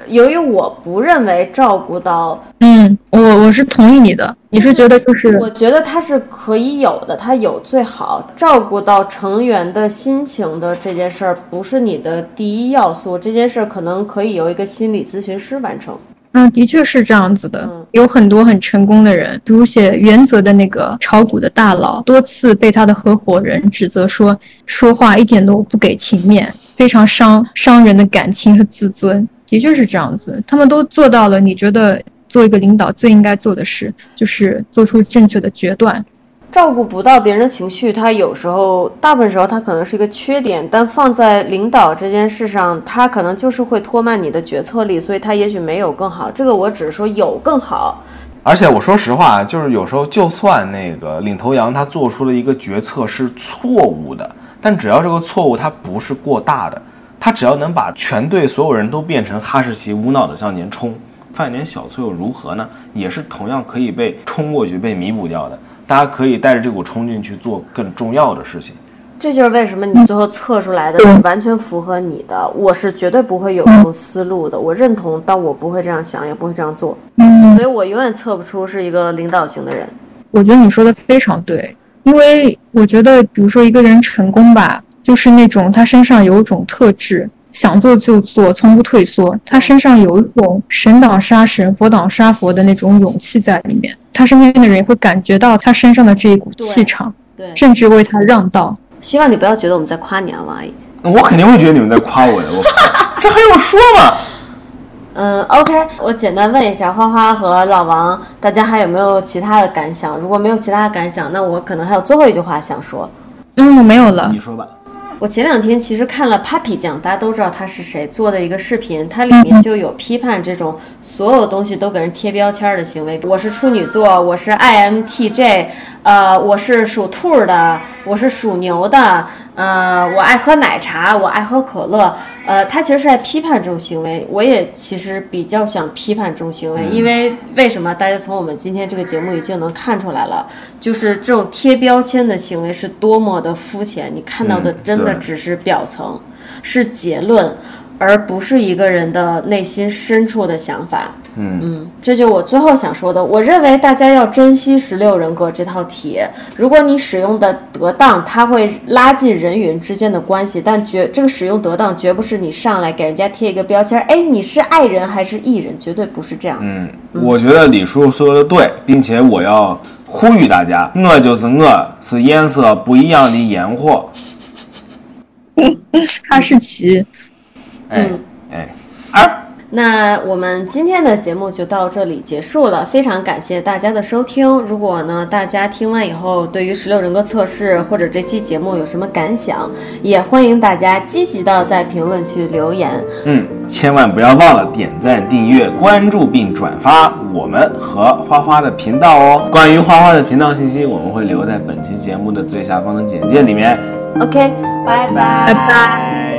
由于我不认为照顾到，嗯，我我是同意你的。你是觉得就是？我觉得他是可以有的，他有最好照顾到成员的心情的这件事儿，不是你的第一要素。这件事儿可能可以由一个心理咨询师完成。嗯，的确是这样子的。有很多很成功的人，比如写《原则》的那个炒股的大佬，多次被他的合伙人指责说说话一点都不给情面，非常伤伤人的感情和自尊。的确是这样子，他们都做到了。你觉得做一个领导最应该做的事，就是做出正确的决断。照顾不到别人的情绪，他有时候，大部分时候他可能是一个缺点，但放在领导这件事上，他可能就是会拖慢你的决策力，所以他也许没有更好。这个我只是说有更好，而且我说实话，就是有时候就算那个领头羊他做出了一个决策是错误的，但只要这个错误它不是过大的，他只要能把全队所有人都变成哈士奇，无脑的向前冲，犯点小错又如何呢？也是同样可以被冲过去、被弥补掉的。大家可以带着这股冲劲去做更重要的事情。这就是为什么你最后测出来的完全符合你的。我是绝对不会有这种思路的，我认同，但我不会这样想，也不会这样做。嗯，所以我永远测不出是一个领导型的人。我觉得你说的非常对，因为我觉得，比如说一个人成功吧，就是那种他身上有一种特质，想做就做，从不退缩。他身上有一种神挡杀神，佛挡杀佛的那种勇气在里面。他身边的人也会感觉到他身上的这一股气场，对，甚至为他让道。希望你不要觉得我们在夸你啊，王阿姨。我肯定会觉得你们在夸我的，我靠，这还用说吗？嗯，OK，我简单问一下花花和老王，大家还有没有其他的感想？如果没有其他的感想，那我可能还有最后一句话想说。嗯，我没有了你。说吧。我前两天其实看了 Papi 酱，大家都知道他是谁做的一个视频，它里面就有批判这种所有东西都给人贴标签儿的行为。我是处女座，我是 INTJ，呃，我是属兔的，我是属牛的，呃，我爱喝奶茶，我爱喝可乐，呃，他其实是在批判这种行为。我也其实比较想批判这种行为，因为为什么？大家从我们今天这个节目已经能看出来了，就是这种贴标签的行为是多么的肤浅，你看到的嗯真的只是表层，是结论，而不是一个人的内心深处的想法。嗯嗯，这就我最后想说的。我认为大家要珍惜十六人格这套题，如果你使用的得当，它会拉近人与人之间的关系，但绝这个使用得当绝不是你上来给人家贴一个标签，哎，你是爱人还是艺人，绝对不是这样。嗯，我觉得李叔说的对，并且我要呼吁大家，我就是我，是颜色不一样的烟火。哈士奇，哎嗯哎，二。那我们今天的节目就到这里结束了，非常感谢大家的收听。如果呢大家听完以后，对于十六人格测试或者这期节目有什么感想，也欢迎大家积极的在评论区留言。嗯，千万不要忘了点赞、订阅、关注并转发我们和花花的频道哦。关于花花的频道信息，我们会留在本期节目的最下方的简介里面。OK，拜拜拜拜。